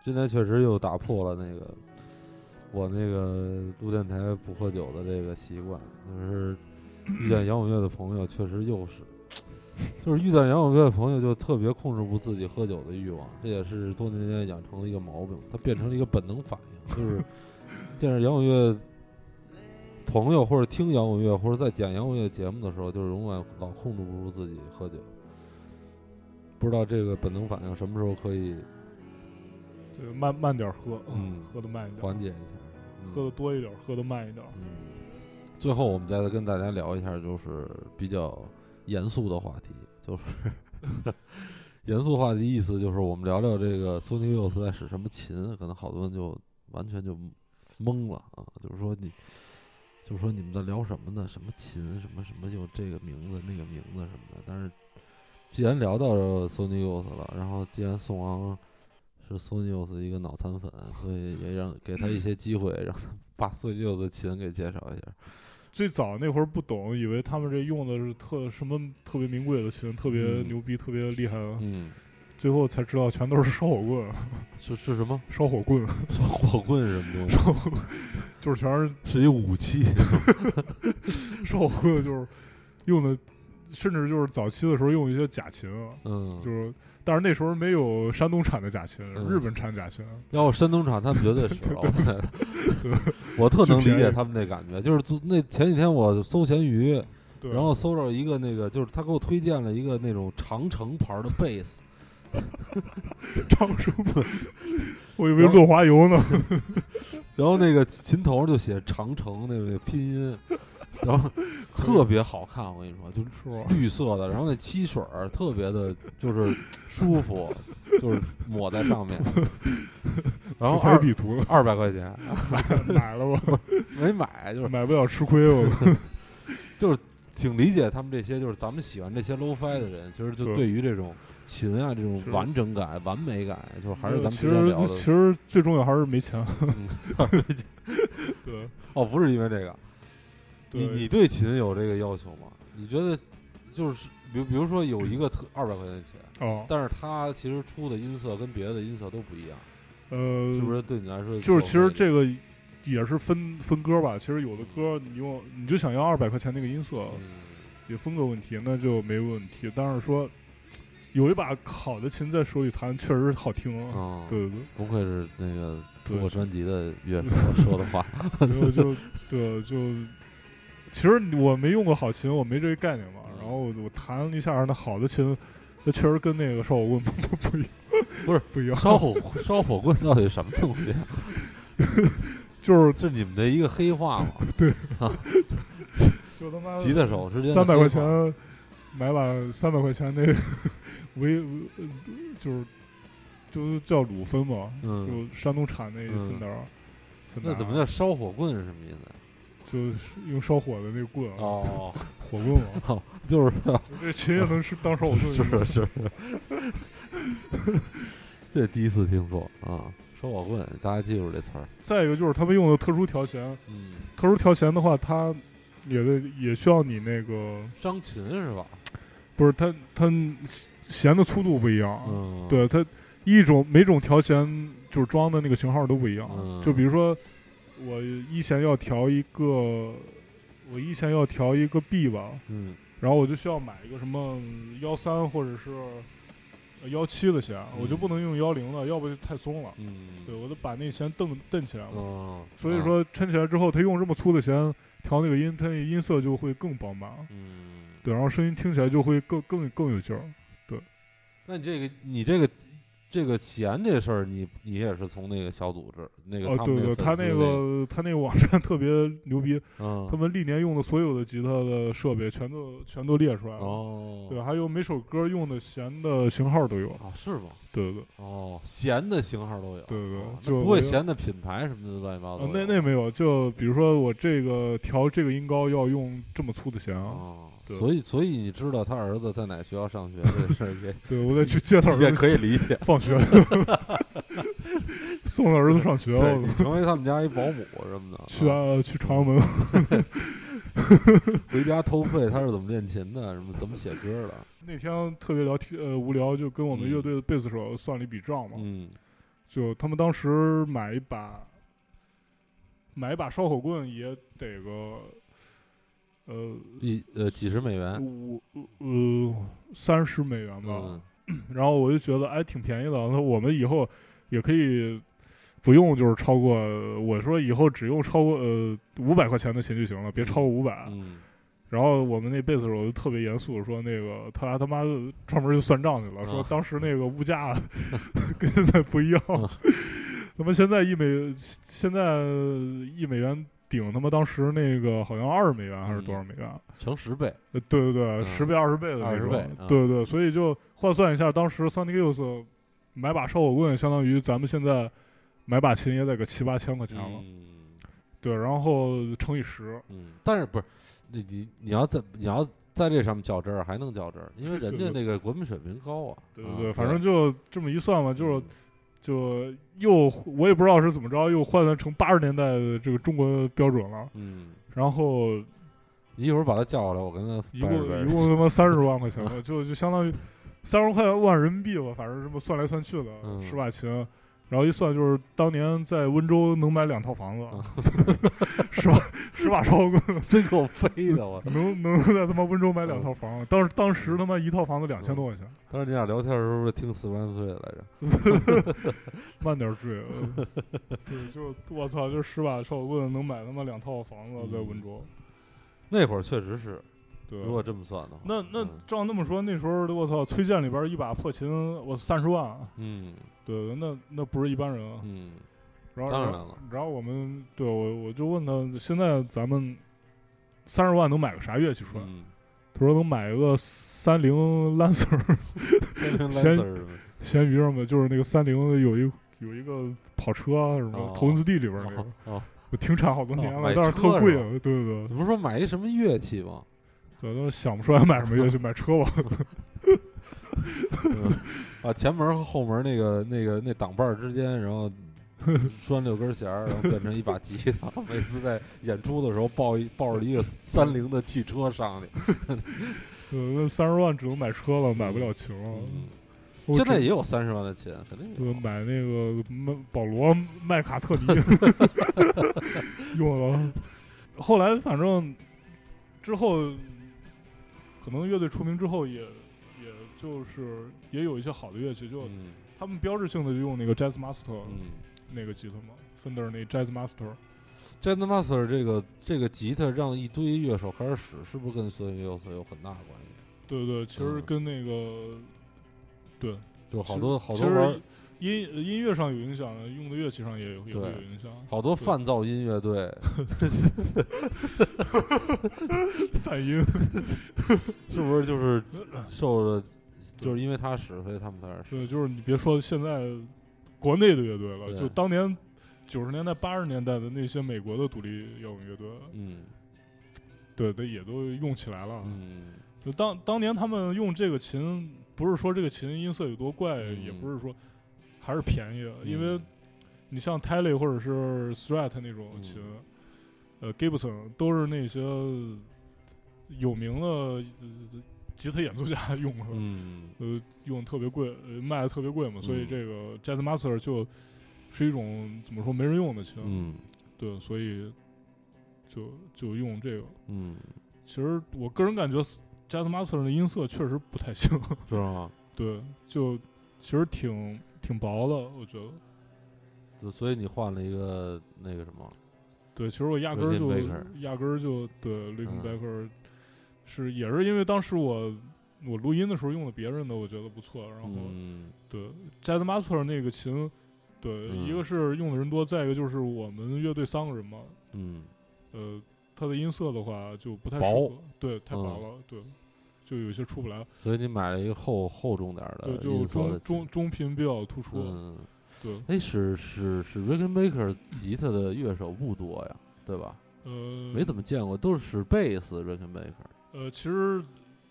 今天确实又打破了那个我那个录电台不喝酒的这个习惯，就是遇见 摇滚乐的朋友，确实又是，就是遇见摇滚乐的朋友就特别控制不自己喝酒的欲望，这也是多年间养成的一个毛病，它变成了一个本能反应，就是 见着摇滚乐朋友或者听摇滚乐或者在讲摇滚乐节目的时候，就是永远老控制不住自己喝酒。不知道这个本能反应什么时候可以对，慢慢点喝，嗯 喝的慢一点，缓解一下。嗯喝的多一点，喝的慢一点。嗯，最后我们再跟大家聊一下，就是比较严肃的话题，就是 严肃话题意思就是我们聊聊这个 Sony Youth 在使什么琴，可能好多人就完全就懵了啊，就是说你。就是说你们在聊什么呢？什么琴？什么什么？就这个名字那个名字什么的。但是既然聊到 Sony Youth 了，然后既然宋王是 Youth 一个脑残粉，所以也让给他一些机会，让他把 Youth 的琴给介绍一下。最早那会儿不懂，以为他们这用的是特什么特别名贵的琴，特别嗯牛逼，特别厉害。嗯，最后才知道全都是烧火棍，是是什么？烧火棍，烧火棍是什么东西？就是全是是一武器。烧火棍，就是用的，甚至就是早期的时候用一些假琴啊，嗯，就是，但是那时候没有山东产的假琴，嗯日本产假琴。要是山东产，他们绝对 是了。我觉得对 我特能理解他们那感觉，就是那前几天我搜闲鱼，然后搜着一个那个，就是他给我推荐了一个那种长城牌的贝斯，长生的，我以为润滑油呢。然后那个琴头就写长城那个拼音，然后特别好看，我跟你说，就是？绿色的，然后那漆水儿特别的，就是舒服，就是抹在上面，然后才二地图了，二百块钱买了吧？没买，就是买不了吃亏我。就是挺理解他们这些，就是咱们喜欢这些 low fi 的人，其实就对对于这种琴啊这种完整感、完美感，就是还是咱们其实之前聊的其。实最重要还是没钱。嗯对，哦，不是因为这个，你你对琴有这个要求吗？你觉得就是比如比如说有一个特二百块钱的琴，哦，但是它其实出的音色跟别的音色都不一样，呃，是不是对你来说就是其实这个也是分分歌吧。其实有的歌你用你就想要二百块钱那个音色，嗯也风格问题，那就没问题。但是说有一把好的琴在手里弹，确实好听啊。哦，对对不愧是那个出对过专辑的乐手 说的话，对，然后就对就。其实我没用过好琴，我没这个概念嘛。嗯然后我我弹了一下，那好的琴，那确实跟那个烧火棍 不不不一样，不是不一样。烧火烧火棍到底什么东西啊？就是这你们的一个黑话嘛。对啊？就他妈吉他手之间的三百块钱买把三百块钱那个维呃就是就是叫鲁芬嘛，嗯，就山东产那个芬达儿。那怎么叫烧火棍是什么意思？就是用烧火的那个棍啊，哦，火棍嘛。哦，就是 这琴也能是当烧火 棍是是。是，这第一次听说啊，烧火棍，大家记住这词儿。再一个就是他们用的特殊调弦，嗯，特殊调弦的话，它也得也需要你那个伤琴是吧？不是它它弦的粗度不一样，嗯，，对它一种每种调弦就是装的那个型号都不一样。嗯就比如说我一弦要调一个，我一弦要调一个 B 吧，嗯然后我就需要买一个什么幺三或者是幺七的弦，我就嗯不能用幺零的，要不就太松了。嗯，对，我得把那弦蹬蹬起来嘛。嗯，所以说撑起来之后，他用这么粗的弦调那个音，他那音色就会更饱满。嗯，对，然后声音听起来就会更更更有劲儿。那你这个你这个这个弦这事儿，你你也是从那个小组织那个哦，对对，他那个他那个网站特别牛逼，嗯，他们历年用的所有的吉他的设备全都全都列出来了。哦，对，还有每首歌用的弦的型号都有。啊是吗？对对对，哦，弦的型号都有，对对哦就不会弦的品牌什么的乱七八糟。那那没有，就比如说我这个调这个音高要用这么粗的弦啊。所以所以你知道他儿子在哪学校上学这事儿也 对，我得去接他儿 也子可以理解。放学，送他儿子上学。对，我你成为他们家一保姆什么的，去啊啊去朝阳门，回家偷窥他是怎么练琴的，什么怎么写歌的。那天特别聊天呃无聊，就跟我们嗯乐队的贝斯手算了一笔账嘛，嗯就他们当时买一把买一把烧火棍也得个呃一呃几十美元，五呃三十美元吧。嗯 然后我就觉得哎挺便宜的，那我们以后也可以不用就是超过，我说以后只用超过呃五百块钱的琴就行了，别超过五百、嗯然后我们那贝斯手就特别严肃说，那个他俩他妈的专门就算账去了，说啊当时那个物价 跟现在不一样，啊 他妈现在一美现在一美元顶他妈当时那个好像二十美元还是多少美元？乘十倍，呃，对对对，嗯十倍、二十倍的那20种，倍啊对对，所以就换算一下，当时 Sonic Youth 买把烧火棍，相当于咱们现在买把琴也得个七八千块钱了，嗯。对，然后乘以十，嗯，但是不是你你你要在你要在这上面较真儿，还能较真儿，因为人家那个国民水平高啊，啊对对对，反正就这么一算嘛，就是嗯。就又我也不知道是怎么着，又换算成八十年代的这个中国标准了，嗯，然后你一会儿把他叫过来，我跟他一共一共他妈三十万块钱了，就就相当于三十块万人民币吧，反正这么算来算去的，嗯。十把琴，然后一算就是当年在温州能买两套房子，十把十把烧棍真够飞的我。能能在他妈温州买两套房子，当时当时他妈一套房子两千多块钱，当时你俩聊天的时候，是听四万岁的来着？慢点追，呃 对，就我操，就十把烧棍能买他妈两套房子在温州，那会儿确实是，对，如果这么算的话，那那嗯照那么说，那时候我操，崔健里边一把破琴，我三十万，嗯对，那那不是一般人啊。嗯然后然后当然了然后我们对我我就问他，现在咱们三十万能买个啥乐器出来？嗯，他说能买个三菱 Lancer，跟先 Lancer 闲鱼上面就是那个三菱有一有一个跑车啊什么哦头文字 D 里边那个，哦哦，我停产好多年了，但是特贵啊，对对对你，不是说买一什么乐器吗？对，都想不出来买什么乐器，买车吧。嗯 把前门和后门那个那个那挡把之间，然后 拴六根弦儿，然后变成一把吉他。每次在 演出的时候抱一抱着一个三菱的汽车上去。呃，那三十万只能买车了，买不了琴了。嗯，现在也有三十万的琴，肯定有。呃买那个麦保罗麦卡特尼用了。后来反正之后，可能乐队出名之后，也就是也有一些好的乐器，就嗯。他们标志性的就用那个 Jazz Master、嗯。那个吉他嘛，Fender 那 Jazz Master。，Jazz Master 这个这个吉他让一堆乐手开始使，是不是跟孙悦有有很大的关系？对对，其实嗯跟那个，对，就好多好多玩音音乐上有影响，用的乐器上也有也会有影响。好多泛噪音乐队，泛音，是不是就是受了，就是因为他使，所以他们才使。对，就是你别说现在国内的乐队了，就当年九十年代、八十年代的那些美国的独立摇滚乐队，嗯。对，都也都用起来了。嗯。就当当年他们用这个琴，不是说这个琴音色有多怪，嗯。也不是说还是便宜，因为嗯你像 Tele 或者是 Strat 那种嗯。琴，呃，Gibson 都是那些有名的呃吉他演奏家 用的，嗯。呃，用的特别贵，呃，卖的特别贵嘛，所以嗯。这个 Jazz Master 就是一种怎么说没人用的琴，嗯。对，所以就就用这个。嗯，其实我个人感觉 Jazz Master 的音色确实不太行，知道吗？对，就其实挺挺薄的，我觉得。就所以你换了一个那个什么，对，其实我压根儿就压根儿就对嗯。Rickenbacker 是也是因为当时我我录音的时候用的别人的，我觉得不错，然后、嗯。对 Jazz Master 那个琴，对，嗯。一个是用的人多，再一个就是我们乐队三个人嘛，嗯。呃，它的音色的话就不太适薄合，对，太薄嗯了，对，就有些出不来，所以你买了一个厚厚重点儿的对，就音色中中中频比较突出，嗯，对，哎，是是是 Rickenbacker 吉他的乐手不多呀，对吧？呃，没怎么见过，都是使贝斯 Rickenbacker。呃，其实，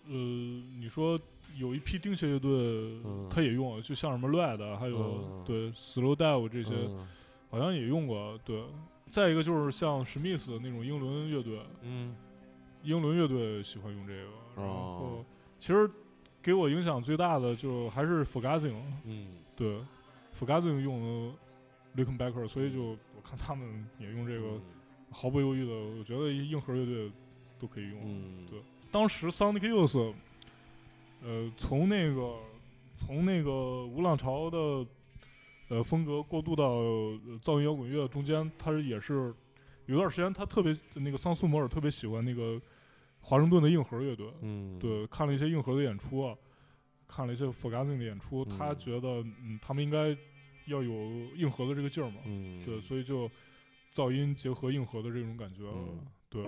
呃，你说有一批钉鞋乐队，嗯他也用，就像什么 Red，还有、嗯对 Slow Dive 这些，嗯好像也用过。对，再一个就是像史密斯那种英伦乐队，嗯英伦乐队喜欢用这个。然后哦，其实给我影响最大的就还是 Fugazi 嗯对，f u g a z i n 用的 l i c k e n b a c k e r 所以就我看他们也用这个，毫不犹豫的，我觉得硬核乐队都可以用。嗯，对，当时 Sonic Youth，呃，从那个从那个无浪潮的呃风格过渡到呃噪音摇滚乐中间，他也是有段时间他特别那个桑苏摩尔特别喜欢那个华盛顿的硬核乐队。嗯，对，看了一些硬核的演出啊，看了一些 f u g a z i n 的演出，他嗯觉得嗯，他们应该要有硬核的这个劲儿嘛。嗯，对，所以就噪音结合硬核的这种感觉。嗯对，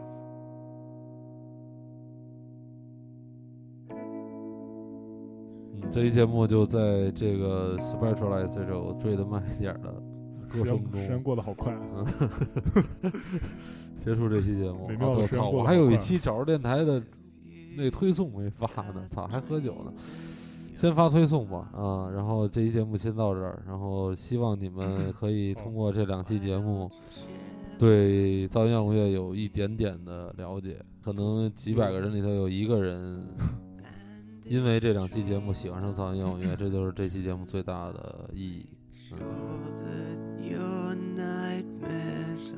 嗯，这期节目就在这个 Spiritualize 这首追的慢一点的歌时声间时间过得好快啊。结束这期节目。我操！我还有一期找着电台的那推送没发呢，操，还喝酒呢。先发推送吧，啊，然后这期节目先到这儿，然后希望你们 可以通过这两期节目，对噪音摇滚乐有一点点的了解，可能几百个人里头有一个人，因为这两期节目喜欢上噪音摇滚乐，这就是这期节目最大的意义。嗯 that your nightmares